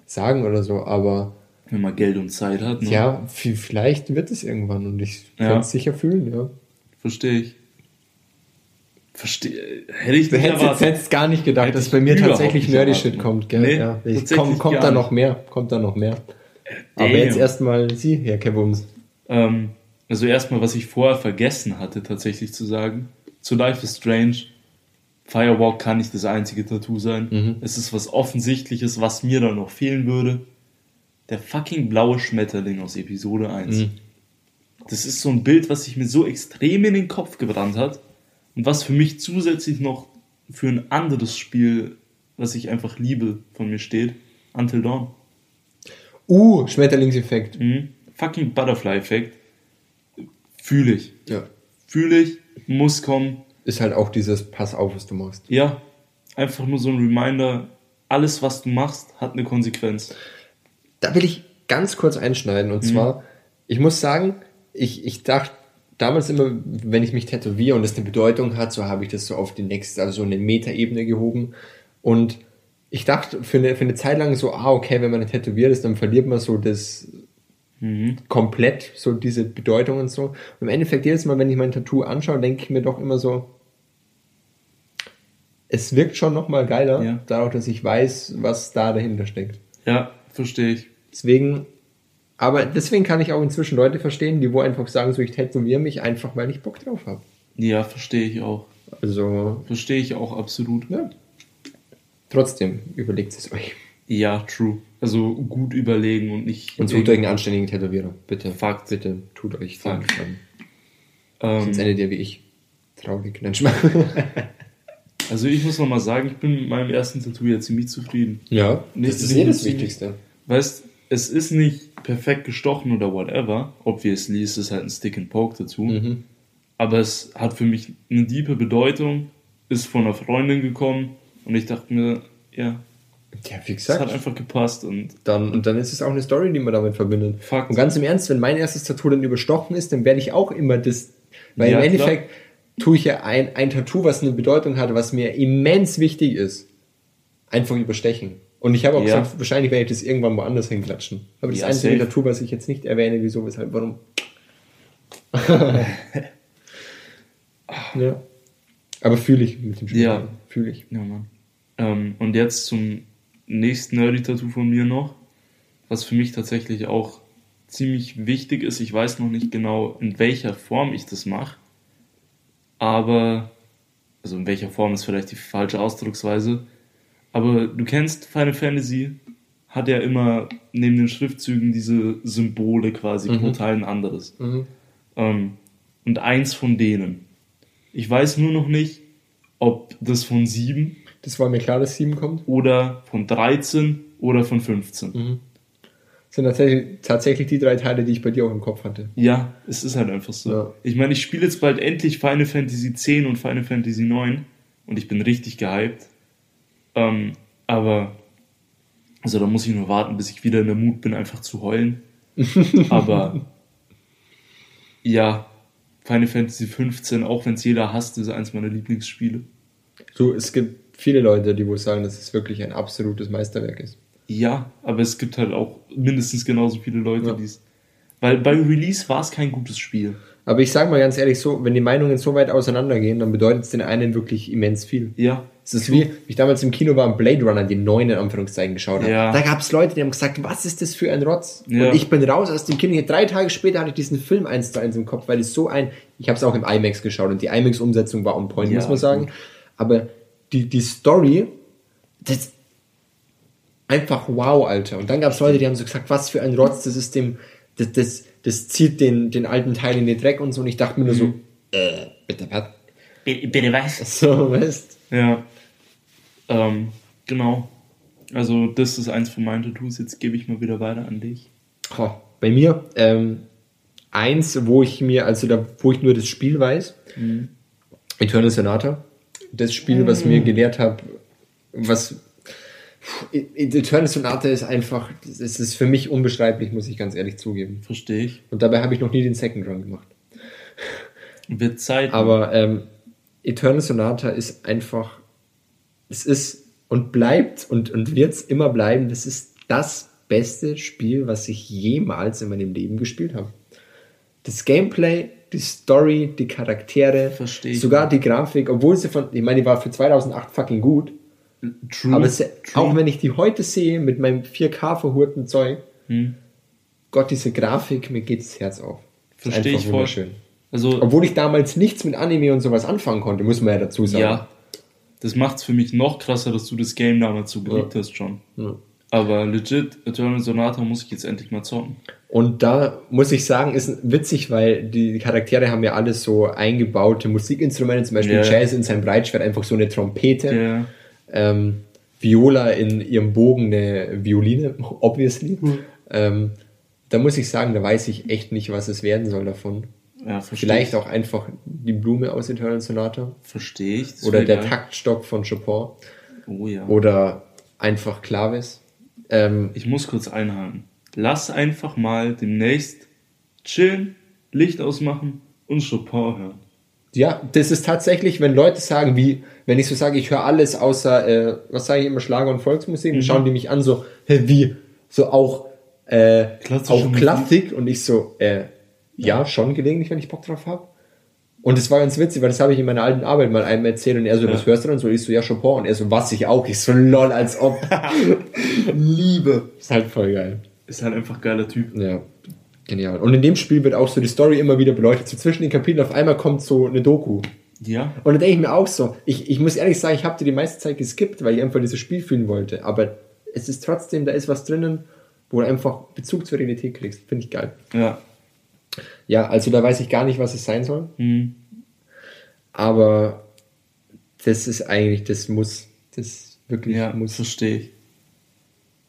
S2: sagen oder so, aber
S1: Wenn man Geld und Zeit hat, ne?
S2: ja, vielleicht wird es irgendwann und ich
S1: Ja.
S2: kann es sicher fühlen, ja.
S1: Verstehe ich. Verstehe. Hätte ich nicht
S2: hättest jetzt hättest gar nicht gedacht, dass bei mir tatsächlich Nerdy Shit kommt, gell?
S1: Nee,
S2: ja. Ich, komm, kommt da noch mehr, kommt da noch mehr. Aber
S1: Damn.
S2: jetzt erstmal Sie, Herr Kevums.
S1: Ähm, also erstmal, was ich vorher vergessen hatte, tatsächlich zu sagen. Zu Life is Strange. Firewalk kann nicht das einzige Tattoo sein.
S2: Mhm.
S1: Es ist was Offensichtliches, was mir dann noch fehlen würde. Der fucking blaue Schmetterling aus Episode 1.
S2: Mhm.
S1: Das ist so ein Bild, was sich mir so extrem in den Kopf gebrannt hat. Und was für mich zusätzlich noch für ein anderes Spiel, was ich einfach liebe, von mir steht. Until Dawn.
S2: Uh, Schmetterlingseffekt.
S1: Mhm. Fucking Butterfly-Effekt. Fühle ich.
S2: Ja.
S1: Fühle ich, muss kommen.
S2: Ist halt auch dieses Pass auf, was du machst.
S1: Ja, einfach nur so ein Reminder. Alles, was du machst, hat eine Konsequenz.
S2: Da will ich ganz kurz einschneiden. Und zwar, ich muss sagen, ich, ich dachte damals immer, wenn ich mich tätowiere und das eine Bedeutung hat, so habe ich das so auf die nächste, also so eine Metaebene gehoben. Und ich dachte für eine, für eine Zeit lang so, ah, okay, wenn man tätowiert ist, dann verliert man so das komplett, so diese Bedeutung und so. Und im Endeffekt, jedes Mal, wenn ich mein Tattoo anschaue, denke ich mir doch immer so, es wirkt schon nochmal geiler,
S1: Ja.
S2: dadurch, dass ich weiß, was da dahinter steckt.
S1: Ja, verstehe ich.
S2: Deswegen, aber deswegen kann ich auch inzwischen Leute verstehen, die wo einfach sagen, so ich tätowiere mich einfach, weil ich Bock drauf habe.
S1: Ja, verstehe ich auch.
S2: Also,
S1: Verstehe ich auch absolut.
S2: ja. Trotzdem, überlegt es euch.
S1: Ja, true. Also gut überlegen und nicht.
S2: Und sucht euch einen anständigen Tätowierer. Bitte.
S1: Fakt.
S2: Bitte, tut euch
S1: Fakt.
S2: Gefallen. Sonst
S1: ähm,
S2: endet ihr wie ich. Traurig. Nein.
S1: Also ich muss nochmal sagen, ich bin mit meinem ersten Tattoo jetzt ziemlich zufrieden.
S2: ja,
S1: Nicht-
S2: das ist eh das Wichtigste.
S1: Weißt, es ist nicht perfekt gestochen oder whatever. Obviously ist es halt ein Stick-and-Poke-Tattoo.
S2: Mhm.
S1: Aber es hat für mich eine tiefe Bedeutung, ist von einer Freundin gekommen und ich dachte mir, ja,
S2: Ja, wie
S1: es hat
S2: gesagt.
S1: einfach gepasst und
S2: Dann, und dann ist es auch eine Story, die man damit verbindet.
S1: Fakt.
S2: Und ganz im Ernst, wenn mein erstes Tattoo dann überstochen ist, dann werde ich auch immer das. Weil
S1: Ja,
S2: im Endeffekt tue ich ja ein, ein Tattoo, was eine Bedeutung hat, was mir immens wichtig ist, einfach überstechen. Und ich habe auch
S1: Ja.
S2: gesagt, wahrscheinlich werde ich das irgendwann woanders hinklatschen. Aber das
S1: Ja,
S2: einzige
S1: safe.
S2: Tattoo, was ich jetzt nicht erwähne, wieso, weshalb, warum. ja. Aber fühle ich mit dem Spiel.
S1: Ja.
S2: Fühle ich.
S1: Ja, Mann. Ähm, und jetzt zum nächsten Nerdy-Tattoo von mir noch, was für mich tatsächlich auch ziemlich wichtig ist. Ich weiß noch nicht genau, in welcher Form ich das mache, aber, also in welcher Form ist vielleicht die falsche Ausdrucksweise, aber du kennst Final Fantasy, hat ja immer neben den Schriftzügen diese Symbole quasi pro Teil ein anderes.
S2: Mhm.
S1: Ähm, und eins von denen. Ich weiß nur noch nicht, ob das von sieben
S2: Das war mir klar, dass 7 kommt.
S1: oder von 13 oder von 15.
S2: Das sind tatsächlich, tatsächlich die drei Teile, die ich bei dir auch im Kopf hatte.
S1: Ja, es ist halt einfach so.
S2: Ja.
S1: Ich meine, ich spiele jetzt bald endlich Final Fantasy X und Final Fantasy 9 und ich bin richtig gehypt. Ähm, aber, also da muss ich nur warten, bis ich wieder in der Mut bin, einfach zu heulen. aber, ja, Final Fantasy 15, auch wenn es jeder hasst, ist eins meiner Lieblingsspiele.
S2: So, es gibt viele Leute, die wohl sagen, dass es wirklich ein absolutes Meisterwerk ist.
S1: Ja, aber es gibt halt auch mindestens genauso viele Leute,
S2: Ja.
S1: die es. Weil bei Release war es kein gutes Spiel.
S2: Aber ich sage mal ganz ehrlich, so, wenn die Meinungen so weit auseinandergehen, dann bedeutet es den einen wirklich immens viel.
S1: Ja.
S2: Es ist wie, ich damals im Kino war und Blade Runner, die neuen in Anführungszeichen geschaut habe.
S1: Ja.
S2: Da gab es Leute, die haben gesagt, was ist das für ein Rotz?
S1: Ja.
S2: Und ich bin raus aus dem Kino. Drei Tage später hatte ich diesen Film eins zu eins im Kopf, weil es so ein, ich habe es auch im IMAX geschaut und die IMAX-Umsetzung war on point,
S1: Ja,
S2: muss man sagen.
S1: gut.
S2: Aber die, die Story, das einfach wow, Alter. Und dann gab es Leute, die haben so gesagt, was für ein Rotz, das ist dem, das, das, das zieht den, den alten Teil in den Dreck und so. Und ich dachte mir nur so, äh, bitte, was?
S1: Bitte was?
S2: So, weißt
S1: Ja. Ähm, genau. Also, das ist eins von meinen Tattoos. Jetzt gebe ich mal wieder weiter an dich.
S2: Oh, bei mir, ähm, eins, wo ich mir, also da, wo ich nur das Spiel weiß, Eternal Sonata. Das Spiel, was mir gelehrt hat, was Eternal Sonata ist einfach, es ist für mich unbeschreiblich, muss ich ganz ehrlich zugeben.
S1: Verstehe ich.
S2: Und dabei habe ich noch nie den Second Run gemacht.
S1: Wird Zeit.
S2: Aber ähm, Eternal Sonata ist einfach es ist und bleibt und, und wird es immer bleiben, das ist das beste Spiel, was ich jemals in meinem Leben gespielt habe. Das Gameplay, die Story, die Charaktere,
S1: Versteh ich.
S2: sogar die Grafik, obwohl sie von, ich meine, die war für 2008 fucking gut,
S1: True.
S2: aber se- auch wenn ich die heute sehe mit meinem 4K verhurten Zeug,
S1: Hm.
S2: Gott, diese Grafik, mir geht das Herz auf.
S1: Verstehe ich voll. Also,
S2: Obwohl ich damals nichts mit Anime und sowas anfangen konnte, muss man ja dazu sagen.
S1: ja. Das macht's für mich noch krasser, dass du das Game damals so geliebt hast schon.
S2: Ja.
S1: Aber legit, Eternal Sonata muss ich jetzt endlich mal zocken.
S2: Und da muss ich sagen, ist witzig, weil die Charaktere haben ja alles so eingebaute Musikinstrumente, zum Beispiel
S1: Ja.
S2: Jazz in seinem Breitschwert einfach so eine Trompete,
S1: Ja.
S2: Ähm, Viola in ihrem Bogen eine Violine, obviously. Ähm, da muss ich sagen, da weiß ich echt nicht, was es werden soll davon.
S1: Ja,
S2: Vielleicht
S1: ich.
S2: auch einfach die Blume aus Eternal Sonata
S1: Verstehe ich. Das
S2: oder der
S1: geil.
S2: Taktstock von Chopin
S1: Oh ja.
S2: oder einfach Clavis. Ähm,
S1: Ich muss kurz einhaken. Lass einfach mal demnächst chillen, Licht ausmachen und Chopin hören.
S2: Ja, das ist tatsächlich, wenn Leute sagen, wie, wenn ich so sage, ich höre alles außer, äh, was sage ich immer, Schlager und Volksmusik, dann schauen die mich an, so, hä, wie, so auch, äh, auch? Klassik und ich so, äh, ja, schon gelegentlich, wenn ich Bock drauf habe. Und das war ganz witzig, weil das habe ich in meiner alten Arbeit mal einem erzählt und er so, was hörst du dann so? Ich so, ja, Chopin und er so, was ich auch? Ich so, lol, als ob. Liebe. Ist halt voll geil.
S1: Ist halt einfach geiler Typ.
S2: Ja, genial. Und in dem Spiel wird auch so die Story immer wieder beleuchtet. So zwischen den Kapiteln auf einmal kommt so eine Doku.
S1: Ja.
S2: Und dann denke ich mir auch so, ich, ich muss ehrlich sagen, ich habe dir die meiste Zeit geskippt, weil ich einfach dieses Spiel fühlen wollte. Aber es ist trotzdem, da ist was drinnen, wo du einfach Bezug zur Realität kriegst. Finde ich geil.
S1: Ja.
S2: Ja, also da weiß ich gar nicht, was es sein soll.
S1: Hm.
S2: Aber das ist eigentlich, das muss, das wirklich
S1: Ja,
S2: muss.
S1: verstehe ich.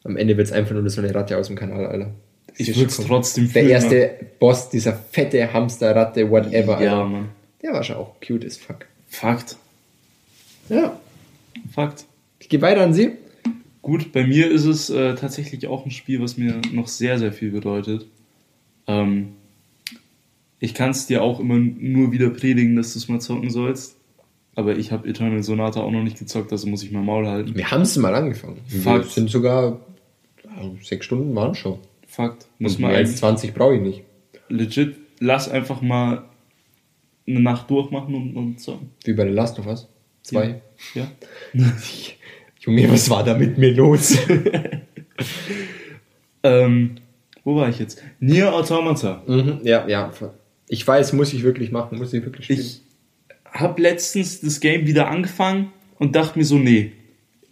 S2: Am Ende wird es einfach nur so eine Ratte aus dem Kanal, Alter.
S1: Ich würde es trotzdem
S2: Der
S1: fühlen,
S2: erste Boss, dieser fette Hamsterratte, whatever,
S1: Ja,
S2: Alter.
S1: Mann.
S2: Der war schon auch cute as fuck.
S1: Fakt.
S2: Ja.
S1: Fakt.
S2: Ich gehe weiter an Sie.
S1: Gut, bei mir ist es äh, tatsächlich auch ein Spiel, was mir noch sehr, sehr viel bedeutet. Ähm, ich kann es dir auch immer nur wieder predigen, dass du es mal zocken sollst. Aber ich habe Eternal Sonata auch noch nicht gezockt, also muss ich mein Maul halten.
S2: Wir haben es mal angefangen. Wir
S1: Fakt.
S2: sind sogar also sechs Stunden waren schon.
S1: Fakt. Muss
S2: Und
S1: man
S2: mehr als
S1: eigentlich
S2: 20 brauche ich nicht.
S1: legit, lass einfach mal eine Nacht durchmachen und, und zocken.
S2: Wie bei The Last of Us. Zwei.
S1: Ja.
S2: Junge, was war da mit mir los?
S1: Ähm, wo war ich jetzt? Nier Automata.
S2: mhm, ja, ja. Ich weiß, muss ich wirklich machen, muss ich wirklich spielen.
S1: Ich habe letztens das Game wieder angefangen und dachte mir so, nee,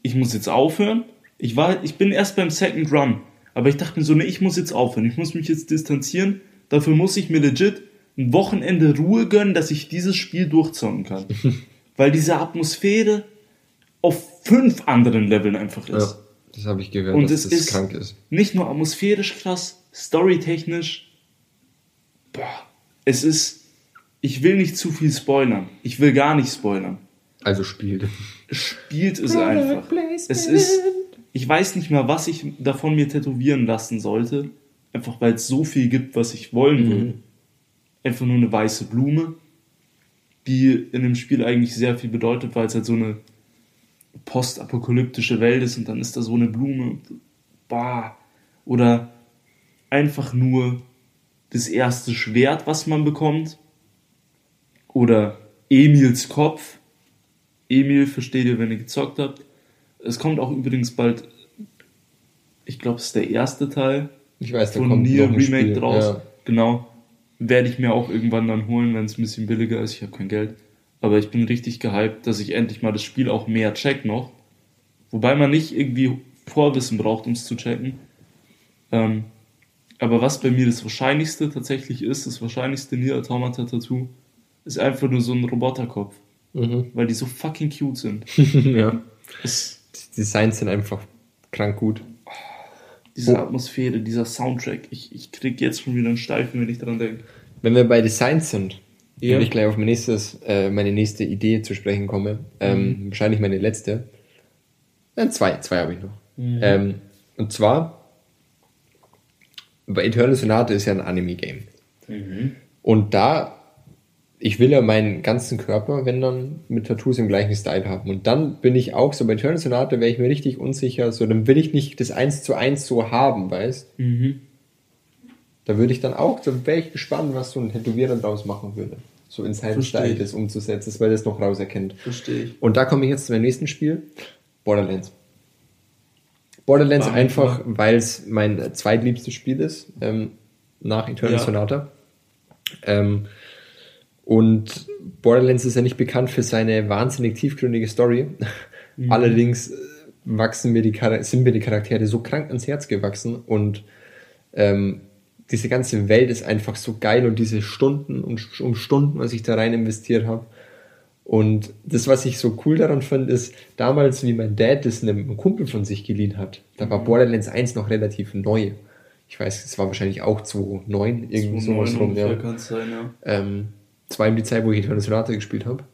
S1: ich muss jetzt aufhören. Ich war, ich bin erst beim Second Run, aber ich dachte mir so, nee, ich muss jetzt aufhören. Ich muss mich jetzt distanzieren. Dafür muss ich mir legit ein Wochenende Ruhe gönnen, dass ich dieses Spiel durchzocken kann. Weil diese Atmosphäre auf fünf anderen Leveln einfach ist.
S2: ja, das habe ich gehört,
S1: Und
S2: dass
S1: es
S2: das
S1: ist
S2: krank ist.
S1: nicht nur atmosphärisch krass, storytechnisch. Boah, es ist. Ich will nicht zu viel spoilern. Ich will gar nicht spoilern.
S2: Also spielt.
S1: Spielt es einfach. Es ist. Ich weiß nicht mal, was ich davon mir tätowieren lassen sollte. Einfach weil es so viel gibt, was ich wollen will. Einfach nur eine weiße Blume, die in dem Spiel eigentlich sehr viel bedeutet, weil es halt so eine postapokalyptische Welt ist und dann ist da so eine Blume. Bah. Oder einfach nur das erste Schwert, was man bekommt. Oder Emils Kopf. Emil, versteht ihr, wenn ihr gezockt habt. Es kommt auch übrigens bald, ich glaube, es ist der erste Teil
S2: Ich weiß, da
S1: von
S2: kommt
S1: Nier Remake
S2: Spiel.
S1: draus.
S2: Ja.
S1: Genau. Werde ich mir auch irgendwann dann holen, wenn es ein bisschen billiger ist. Ich habe kein Geld. Aber ich bin richtig gehypt, dass ich endlich mal das Spiel auch mehr check noch. Wobei man nicht irgendwie Vorwissen braucht, um es zu checken. Ähm, aber was bei mir das Wahrscheinlichste tatsächlich ist, das wahrscheinlichste Nier Automata Tattoo, ist einfach nur so ein Roboterkopf.
S2: Mhm.
S1: Weil die so fucking cute sind.
S2: ja.
S1: Es,
S2: Die Designs sind einfach krank gut.
S1: diese
S2: Oh.
S1: Atmosphäre, dieser Soundtrack. Ich, ich krieg jetzt schon wieder einen Steifen, wenn ich dran denke.
S2: Wenn wir bei Designs sind,
S1: Ja.
S2: will ich gleich auf mein nächstes, äh, meine nächste Idee zu sprechen komme. Ähm, Wahrscheinlich meine letzte. Nein, zwei, zwei habe ich noch. Ähm, und zwar, bei Eternal Sonata ist ja ein Anime-Game. Und da ich will ja meinen ganzen Körper, wenn dann, mit Tattoos im gleichen Style haben. Und dann bin ich auch so bei Eternal Sonata, wäre ich mir richtig unsicher, so, dann will ich nicht das eins zu eins so haben, weißt?
S1: Mhm.
S2: Da würde ich dann auch, da wäre ich gespannt, was so ein Tätowierer draus machen würde. So in seinem Style das umzusetzen, weil das noch rauserkennt.
S1: Verstehe ich.
S2: Und da komme ich jetzt zu meinem nächsten Spiel, Borderlands. Borderlands
S1: War
S2: einfach, weil es mein zweitliebstes Spiel ist, ähm, nach Eternal
S1: Ja.
S2: Sonata. Ähm, und Borderlands ist ja nicht bekannt für seine wahnsinnig tiefgründige Story.
S1: Mhm.
S2: Allerdings äh, wachsen mir die, sind mir die Charaktere so krank ans Herz gewachsen und ähm, diese ganze Welt ist einfach so geil und diese Stunden und um Stunden, was ich da rein investiert habe. Und das, was ich so cool daran fand, ist, damals, wie mein Dad das einem Kumpel von sich geliehen hat, da war Borderlands 1 noch relativ neu. Ich weiß, es war wahrscheinlich auch 2009, irgendwie sowas
S1: 2,9
S2: rum, ja.
S1: sein, ja.
S2: Ähm, das war eben die Zeit, wo ich Eternal Sonata gespielt habe.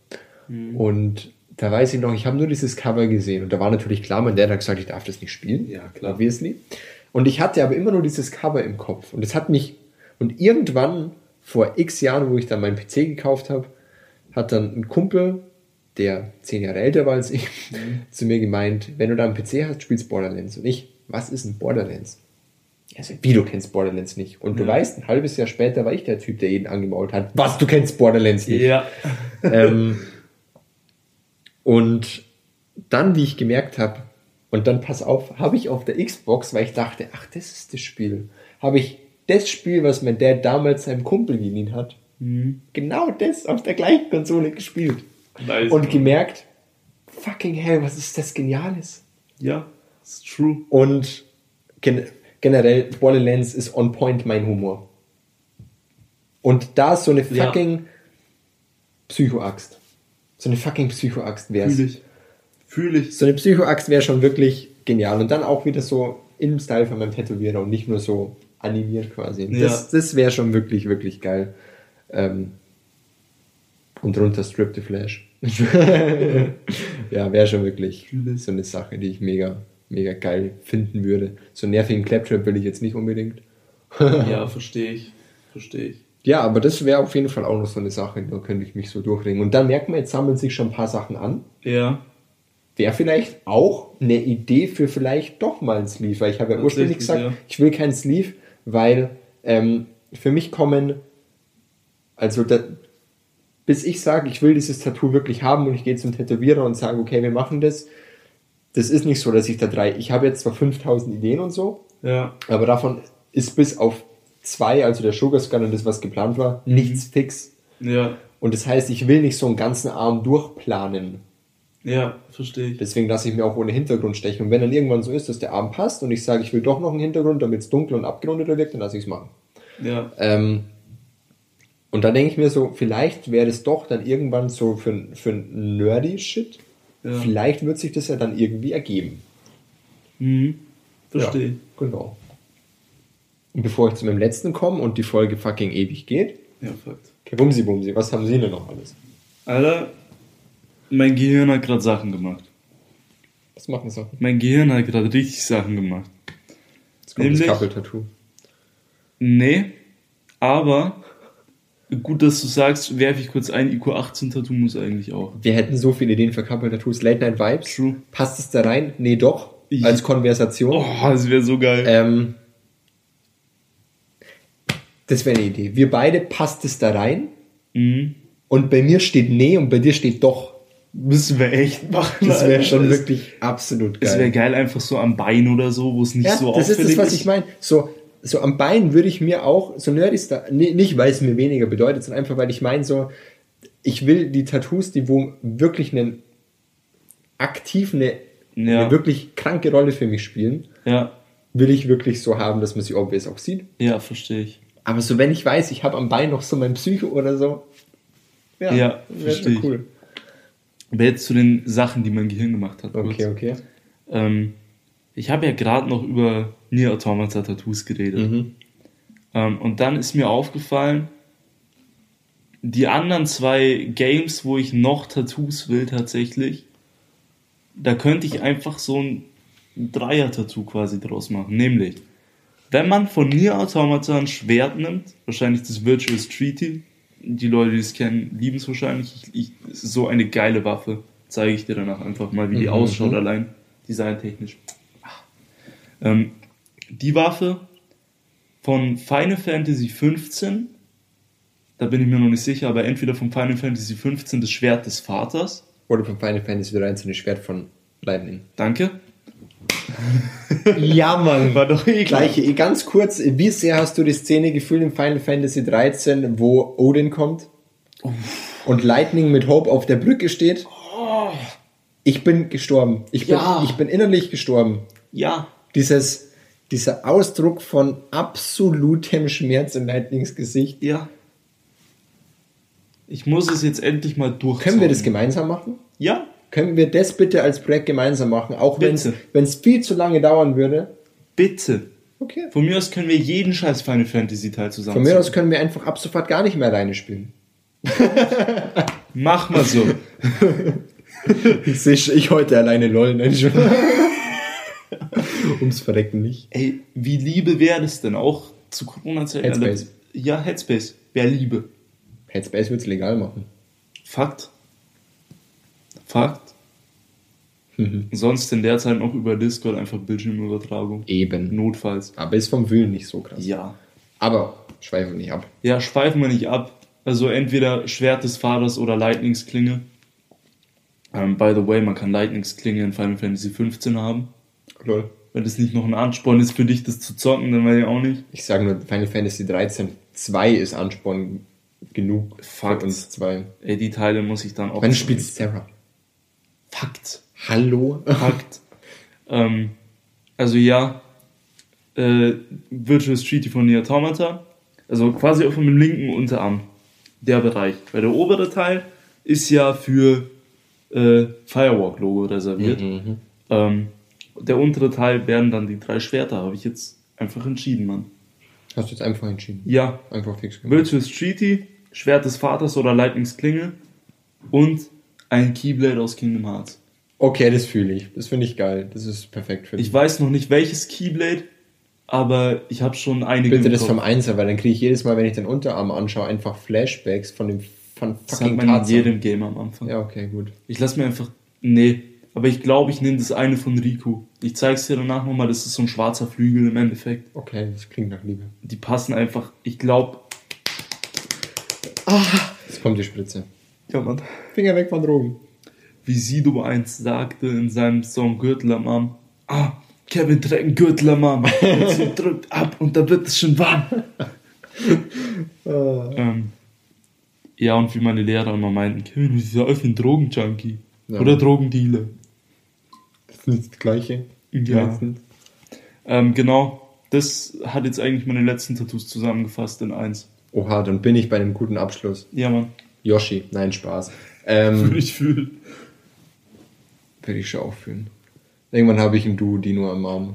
S1: Mhm.
S2: Und da weiß ich noch, ich habe nur dieses Cover gesehen und da war natürlich klar, mein Dad hat gesagt, ich darf das nicht spielen.
S1: Ja, klar.
S2: Obviously. Und ich hatte aber immer nur dieses Cover im Kopf. Und es hat mich, und irgendwann, vor x Jahren, wo ich dann meinen PC gekauft habe, hat dann ein Kumpel, der zehn Jahre älter war als ich,
S1: Mhm.
S2: zu mir gemeint, wenn du da einen PC hast, spielst Borderlands. Und ich, was ist ein Borderlands? Also, wie du kennst Borderlands nicht. Und du
S1: Ja.
S2: weißt, ein halbes Jahr später war ich der Typ, der jeden angemault hat. Was, du kennst Borderlands nicht?
S1: Ja.
S2: ähm, und dann, wie ich gemerkt habe, und dann pass auf, habe ich auf der Xbox, weil ich dachte, ach, das ist das Spiel, habe ich das Spiel, was mein Dad damals seinem Kumpel geliehen hat,
S1: Mhm.
S2: genau das auf der gleichen Konsole gespielt.
S1: Nice.
S2: Und gemerkt, fucking hell, was ist das Geniales?
S1: ja, ist true.
S2: Und gen generell, Borderlands ist on point mein Humor. Und da ist so eine
S1: Ja.
S2: fucking Psychoaxt. So eine fucking Psychoaxt wär's.
S1: Fühle ich. Fühle ich.
S2: So eine Psychoaxt wäre schon wirklich genial. Und dann auch wieder so im Style von meinem Tätowierer und nicht nur so animiert quasi.
S1: Ja.
S2: Das, das wäre schon wirklich, wirklich geil. Ähm, und drunter Strip the Flash. ja, wäre schon wirklich so eine Sache, die ich mega, mega geil finden würde. So einen nervigen Claptrap will ich jetzt nicht unbedingt.
S1: Ja, verstehe ich. Verstehe ich.
S2: Ja, aber das wäre auf jeden Fall auch noch so eine Sache, da könnte ich mich so durchringen. Und dann merkt man, jetzt sammeln sich schon ein paar Sachen an.
S1: Ja.
S2: Wäre vielleicht auch eine Idee für vielleicht doch mal ein Sleeve, weil ich habe ja ursprünglich gesagt,
S1: ja.
S2: ich will keinen Sleeve, weil ähm, für mich kommen, also da, bis ich sage, ich will dieses Tattoo wirklich haben und ich gehe zum Tätowierer und sage, okay, wir machen das. Das ist nicht so, dass ich da drei, ich habe jetzt zwar 5000 Ideen und so,
S1: Ja.
S2: aber davon ist bis auf zwei, also der Sugar Scan und das, was geplant war, nichts fix.
S1: Ja.
S2: Und das heißt, ich will nicht so einen ganzen Arm durchplanen.
S1: Ja, verstehe ich.
S2: Deswegen lasse ich mir auch ohne Hintergrund stechen. Und wenn dann irgendwann so ist, dass der Arm passt und ich sage, ich will doch noch einen Hintergrund, damit es dunkel und abgerundeter wirkt, dann lasse ich es machen.
S1: Ja.
S2: Ähm, und dann denke ich mir so, vielleicht wäre das doch dann irgendwann so für, für nerdy Shit.
S1: Ja.
S2: Vielleicht wird sich das ja dann irgendwie ergeben.
S1: Mhm. Verstehe.
S2: Ja, genau. Und bevor ich zu meinem letzten komme und die Folge fucking ewig geht,
S1: Ja, Fakt.
S2: okay, Bumsi Bumsi, was haben Sie denn noch alles?
S1: Alter, mein Gehirn hat gerade Sachen gemacht.
S2: Was machen Sie?
S1: Mein Gehirn hat gerade richtig Sachen gemacht.
S2: Jetzt kommt
S1: Nämlich-
S2: das Couple-Tattoo.
S1: Nee, aber gut, dass du sagst, werfe ich kurz ein, IQ 18 Tattoo muss eigentlich auch.
S2: Wir hätten so viele Ideen für Couple-Tattoos. Late Night Vibes.
S1: True.
S2: Passt es da rein? Nee, doch.
S1: Ich-
S2: Als Konversation.
S1: Oh, das wäre so geil.
S2: Ähm, das wäre eine Idee. Wir beide passt es da rein.
S1: Mhm.
S2: Und bei mir steht nee und bei dir steht doch.
S1: Müssen wir echt machen.
S2: Das wäre schon
S1: Das-
S2: wirklich absolut geil.
S1: Es wäre geil, einfach so am Bein oder so, wo es nicht
S2: Ja,
S1: so
S2: das ist
S1: auffällig
S2: das, was ich meine. So, so am Bein würde ich mir auch, so nerdy da, nee, nicht weil es mir weniger bedeutet, sondern einfach, weil ich meine, so, ich will die Tattoos, die wo wirklich einen aktiv eine,
S1: Ja.
S2: eine wirklich kranke Rolle für mich spielen,
S1: Ja,
S2: will ich wirklich so haben, dass man sie obvious auch sieht.
S1: ja, verstehe ich.
S2: Aber so, wenn ich weiß, ich habe am Bein noch so mein Psycho oder so, ja,
S1: Ja,
S2: wäre
S1: verstehe ich.
S2: cool.
S1: Aber jetzt zu den Sachen, die mein Gehirn gemacht hat.
S2: Okay,
S1: kurz.
S2: okay.
S1: Ähm, ich habe ja gerade noch über Nier Automata Tattoos geredet.
S2: Mhm.
S1: Ähm, und dann ist mir aufgefallen, die anderen zwei Games, wo ich noch Tattoos will tatsächlich, da könnte ich einfach so ein Dreier-Tattoo quasi draus machen. Nämlich, wenn man von Nier Automata ein Schwert nimmt, wahrscheinlich das Virtuous Treaty, die Leute, die es kennen, lieben es wahrscheinlich. Ich, ich, es ist so eine geile Waffe. Zeige ich dir danach einfach mal, wie die
S2: Mhm.
S1: ausschaut, allein designtechnisch. Ähm, die Waffe von Final Fantasy 15, da bin ich mir noch nicht sicher, aber entweder von Final Fantasy 15 das Schwert des Vaters.
S2: Oder von Final Fantasy 13 das Schwert von Lightning.
S1: Danke.
S2: Ja, Mann.
S1: War doch eh.
S2: Gleiche, ganz kurz, wie sehr hast du die Szene gefühlt in Final Fantasy 13, wo Odin kommt und Lightning mit Hope auf der Brücke steht? Ich bin gestorben. Ich bin,
S1: Ja.
S2: ich bin innerlich gestorben.
S1: Ja.
S2: Dieses, dieser Ausdruck von absolutem Schmerz in Lightnings Gesicht.
S1: Ja. Ich muss es jetzt endlich mal durch.
S2: Können wir das gemeinsam machen?
S1: Ja.
S2: Können wir das bitte als Projekt gemeinsam machen? Auch wenn es viel zu lange dauern würde.
S1: Bitte.
S2: Okay.
S1: Von mir aus können wir jeden scheiß Final Fantasy Teil zusammen.
S2: Von mir aus können wir einfach ab sofort gar nicht mehr alleine spielen.
S1: Mach mal so.
S2: Ich sehe ich heute alleine lol, nein, schon. Ums Verrecken nicht.
S1: Ey, wie Liebe wäre das denn auch zu Corona-Zeiten?
S2: Headspace.
S1: Ja, Headspace. Wäre Liebe.
S2: Headspace wird's legal machen.
S1: Fakt. Fakt. Sonst in der Zeit noch über Discord einfach Bildschirmübertragung.
S2: Eben.
S1: Notfalls.
S2: Aber ist vom Willen nicht so krass.
S1: Ja.
S2: Aber schweifen nicht ab.
S1: Ja, schweifen wir nicht ab. Also entweder Schwert des Vaters oder Lightningsklinge. Ähm, by the way, man kann Lightningsklinge in Final Fantasy 15 haben.
S2: Lol.
S1: Wenn das nicht noch ein Ansporn ist für dich, das zu zocken, dann weiß ich auch nicht.
S2: Ich sage nur, Final Fantasy 13 2 ist Ansporn genug
S1: Fakt.
S2: für uns zwei.
S1: Ey, die Teile muss ich dann auch.
S2: Wann du spielst Sarah?
S1: Fakt.
S2: Hallo?
S1: Fakt. ähm, also ja, äh, Virtual Street von Nier Automata. Also quasi auf dem linken Unterarm. Der Bereich. Weil der obere Teil ist ja für äh, Firewalk-Logo reserviert.
S2: Mhm.
S1: Ähm, der untere Teil werden dann die drei Schwerter, habe ich jetzt einfach entschieden, Mann.
S2: Hast du jetzt einfach entschieden?
S1: Ja,
S2: Einfach fix gemacht.
S1: Virtual Streety, Schwert des Vaters oder Lightningsklinge und ein Keyblade aus Kingdom Hearts.
S2: Okay, das fühle ich. Das finde ich geil. Das ist perfekt für dich.
S1: Ich weiß noch nicht welches Keyblade, aber ich habe schon einige.
S2: Bitte das vom Einser, weil dann kriege ich jedes Mal, wenn ich den Unterarm anschaue, einfach Flashbacks von dem von
S1: Das hat
S2: fucking
S1: man in jedem Game am Anfang.
S2: Ja, okay, gut.
S1: Ich lasse mir einfach. Nee, aber ich glaube, ich nehme das eine von Riku. Ich zeig's dir danach nochmal, das ist so ein schwarzer Flügel im Endeffekt.
S2: Okay, das klingt nach Liebe.
S1: Die passen einfach, ich glaube.
S2: Jetzt kommt die Spritze.
S1: Ja, Mann.
S2: Finger weg von Drogen.
S1: Wie Sido einst sagte in seinem Song Gürtel am Arm. Ah, Kevin trägt einen Gürtel am Arm. Und sie drückt ab und da wird es schon warm. ähm, ja, und wie meine Lehrer immer meinten, Kevin, du bist ja einfach ein Drogenjunkie.
S2: Ja.
S1: Oder Drogendealer.
S2: Das ist das Gleiche.
S1: Ja. Ähm, genau, das hat jetzt eigentlich meine letzten Tattoos zusammengefasst in eins.
S2: Oha, dann bin ich bei einem guten Abschluss.
S1: Ja, Mann.
S2: Yoshi, nein, Spaß. Ähm,
S1: Ich fühle.
S2: Würde ich schon auch fühlen. Irgendwann habe ich ein Duo-Dino am Arm.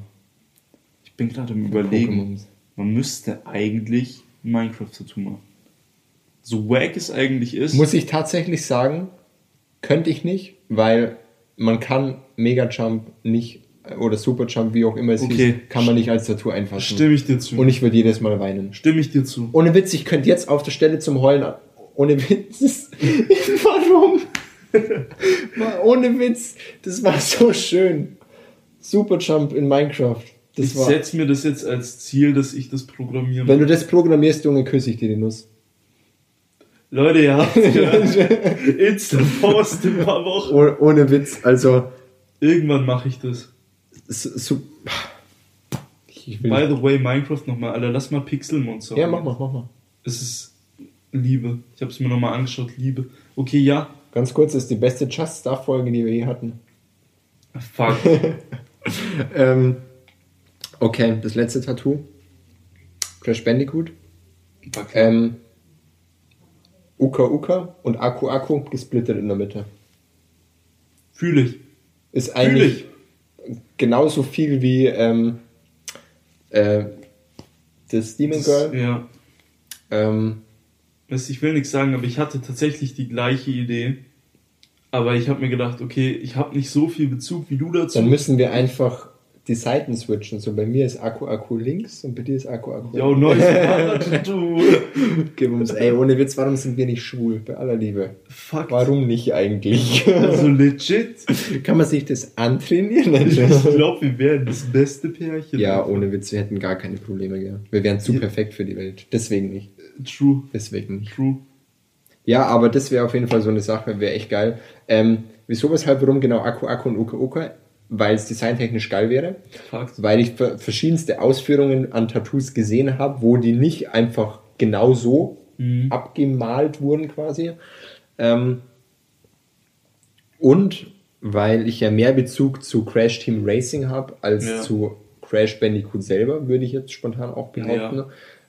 S1: Ich bin gerade im Überlegen.
S2: Pokémons.
S1: Man müsste eigentlich ein Minecraft-Tattoo machen. So wack es eigentlich ist.
S2: Muss ich tatsächlich sagen, könnte ich nicht, weil man kann Mega Jump nicht oder Super Jump, wie auch immer es
S1: Okay.
S2: hieß, kann man nicht als Tattoo einfassen.
S1: Stimme ich dir zu.
S2: Und ich würde jedes Mal weinen.
S1: Stimme ich dir zu.
S2: Ohne Witz, ich könnte jetzt auf der Stelle zum Heulen. Ohne Witz. Warum? Ohne Witz. Das war so schön. Super Jump in Minecraft. Das
S1: ich setze mir das jetzt als Ziel, dass ich das programmiere.
S2: Wenn du das programmierst, Junge, küsse ich dir die Nuss.
S1: Leute, ihr habt gehört. Insta-Post in ein paar Wochen.
S2: Oh, ohne Witz. Also.
S1: Irgendwann mache ich das.
S2: So, so, ich
S1: By the way, Minecraft nochmal, Alter, lass mal Pixelmonster.
S2: ja, mach mal, mach mal.
S1: Es ist Liebe. Ich habe es mir nochmal angeschaut, Liebe. Okay, ja.
S2: Ganz kurz, das ist die beste Just Stuff Folge, die wir je hatten.
S1: Fuck.
S2: Ähm, okay, das letzte Tattoo. Crash Bandicoot.
S1: Fuck.
S2: Ähm, Uka Uka und Aku Aku gesplittet in der Mitte.
S1: Fühle ich.
S2: Ist eigentlich
S1: ich.
S2: genauso viel wie ähm, äh, das Demon Girl.
S1: Ja.
S2: Ähm,
S1: du, Ich will nichts sagen, aber ich hatte tatsächlich die gleiche Idee. Aber ich habe mir gedacht, okay, ich habe nicht so viel Bezug wie du dazu.
S2: dann müssen wir einfach die Seiten switchen. So bei mir ist Akku Akku links und bei dir ist Akku Akku.
S1: Yo, neues Partner-Tattoo.
S2: Gib uns, ey, ohne Witz, warum sind wir nicht schwul? Bei aller Liebe.
S1: Fuck.
S2: Warum nicht eigentlich?
S1: Also legit.
S2: Kann man sich das antrainieren?
S1: Ich glaube, wir wären das beste Pärchen.
S2: ja, ohne Witz, wir hätten gar keine Probleme gehabt. Wir wären zu
S1: Ja.
S2: perfekt für die Welt. Deswegen nicht.
S1: True.
S2: Deswegen nicht.
S1: True.
S2: Ja, aber das wäre auf jeden Fall so eine Sache, wäre echt geil. Ähm, wieso, weshalb, warum genau Akku Akku und Uka Uka? Weil es designtechnisch geil wäre.
S1: Fakt.
S2: weil ich ver- verschiedenste Ausführungen an Tattoos gesehen habe, wo die nicht einfach genau so
S1: Mhm.
S2: abgemalt wurden quasi. Ähm, und weil ich ja mehr Bezug zu Crash Team Racing habe als
S1: Ja.
S2: zu Crash Bandicoot selber, würde ich jetzt spontan auch behaupten.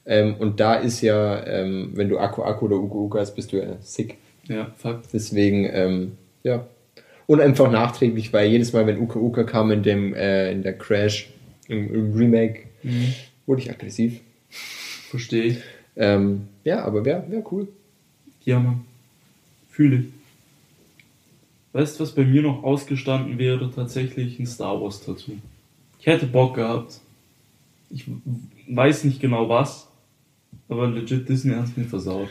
S2: Ähm, und da ist ja, ähm, wenn du Akku Akku oder Uka hast, bist du ja sick.
S1: Ja, Fakt.
S2: Deswegen, ähm, ja. Und einfach nachträglich, weil jedes Mal, wenn Uka Uka kam in dem, äh, in der Crash, im, im Remake, wurde ich aggressiv.
S1: Verstehe ich.
S2: Ähm, ja, aber wäre wär cool.
S1: Ja, Mann. Fühle ich. Weißt du, was bei mir noch ausgestanden wäre? Tatsächlich ein Star Wars Tattoo. Ich hätte Bock gehabt. Ich weiß nicht genau was, aber legit Disney hat es mir versaut.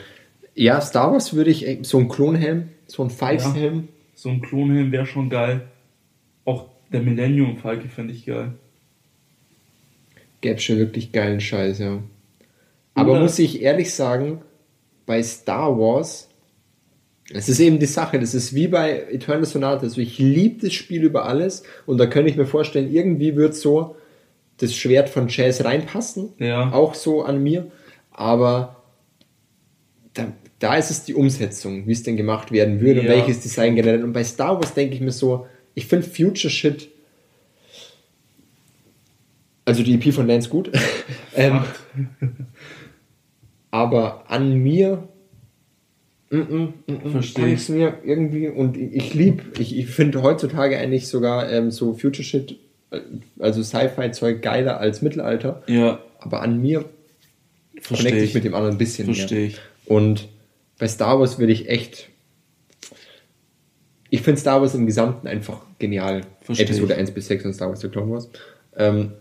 S2: Ja, Star Wars würde ich, so ein Klonhelm, so ein Fives-Helm.
S1: So ein Klonhelm wäre schon geil. Auch der Millennium Falke fände ich geil.
S2: Gäbe schon wirklich geilen Scheiß, ja. Aber
S1: Oder-
S2: muss ich ehrlich sagen, bei Star Wars, es ist eben die Sache, das ist wie bei Eternal Sonata, also ich liebe das Spiel über alles und da könnte ich mir vorstellen, irgendwie wird so das Schwert von Chase reinpassen,
S1: Ja.
S2: auch so an mir, aber da, da ist es die Umsetzung, wie es denn gemacht werden würde und
S1: Ja.
S2: welches Design generell. Und bei Star Wars denke ich mir so, ich finde Future Shit, also die EP von Lance gut, ähm, aber an mir mm, mm, mm, mm,
S1: Versteh
S2: kann
S1: ich.
S2: ich's mir irgendwie und ich, ich lieb, ich, ich finde heutzutage eigentlich sogar ähm, so Future Shit, äh, also Sci-Fi-Zeug geiler als Mittelalter,
S1: Ja,
S2: aber an mir
S1: verstehe
S2: connecte ich
S1: ich.
S2: mit dem anderen ein bisschen
S1: Verstehe
S2: mehr.
S1: ich.
S2: Und bei Star Wars würde ich echt. Ich finde Star Wars im Gesamten einfach genial.
S1: Versteh
S2: Episode
S1: ich.
S2: 1 bis 6 und Star Wars The Clone Wars. Ähm,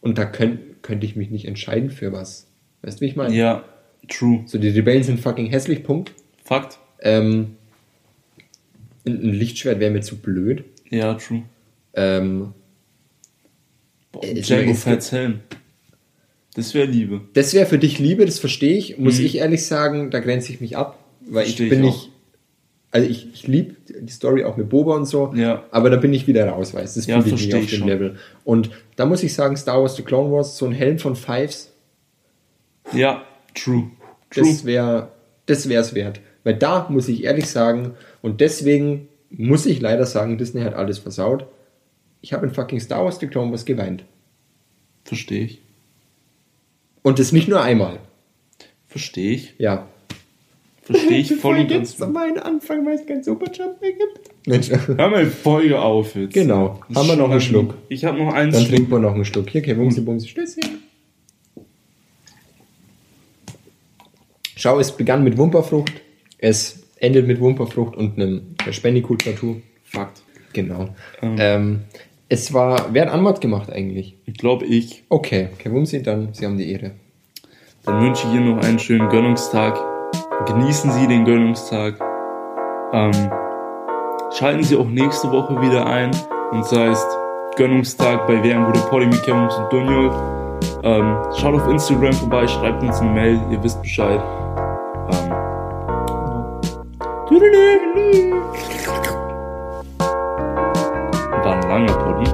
S2: und da könnt, könnte ich mich nicht entscheiden für was. Weißt du, wie ich meine?
S1: Ja, true.
S2: So, die Rebellen sind fucking hässlich, Punkt.
S1: Fakt.
S2: Ähm, ein Lichtschwert wäre mir zu blöd.
S1: Ja, true.
S2: Ähm,
S1: Boah, Django Fett's Helm. Das wäre Liebe.
S2: Das wäre für dich Liebe, das verstehe ich. Muss
S1: Mhm.
S2: ich ehrlich sagen, da grenze ich mich ab. Weil
S1: Versteh
S2: ich bin
S1: ich
S2: nicht. Also ich, ich liebe die Story auch mit Boba und so,
S1: Ja.
S2: aber da bin ich wieder raus, weißt du? Das
S1: Ja,
S2: fühle ich nicht auf dem
S1: schon.
S2: Level. Und da muss ich sagen, Star Wars The Clone Wars, so ein Helm von Fives,
S1: Ja, true. True.
S2: das wäre das wär's wert. Weil da muss ich ehrlich sagen, und deswegen muss ich leider sagen, Disney hat alles versaut. Ich habe in fucking Star Wars The Clone Wars geweint.
S1: Verstehe ich.
S2: Und das nicht nur einmal.
S1: Verstehe ich.
S2: Ja.
S1: Verstehe ich voll und ganz.
S2: jetzt meinen Anfang, weil es kein Superjump mehr gibt. Mensch.
S1: Hör mal Folge auf jetzt.
S2: Genau.
S1: Das
S2: Haben wir noch einen Schluck?
S1: Ich habe noch eins.
S2: Dann trinken wir noch einen Schluck. Hier, okay, Bumsi, Bumsi, Stößchen. Schau, es begann mit Wumperfrucht, es endet mit Wumperfrucht und einem Spendicool-Tattoo.
S1: Fakt.
S2: Genau.
S1: Ähm.
S2: Ähm, es war, wer hat Anmod gemacht eigentlich?
S1: Ich glaube ich.
S2: Okay, okay, Wumsi, dann, Sie haben die Ehre.
S1: Dann wünsche ich Ihnen noch einen schönen Gönnungstag. Genießen Sie den Gönnungstag. Ähm, schalten Sie auch nächste Woche wieder ein. Und sei es Gönnungstag bei Wer ein guter Poly mit und Dunjol. Ähm, schaut auf Instagram vorbei, schreibt uns eine Mail, ihr wisst Bescheid. Ähm, Tüdelü. War ein langer Poddy,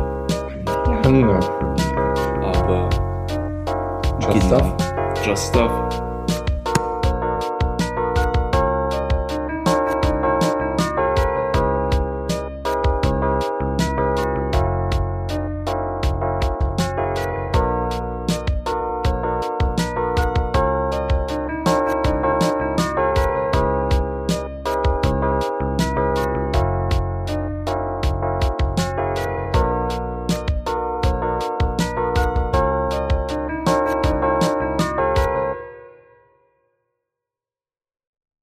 S2: Hunger.
S1: aber
S2: Just
S1: genial. Just Stuff.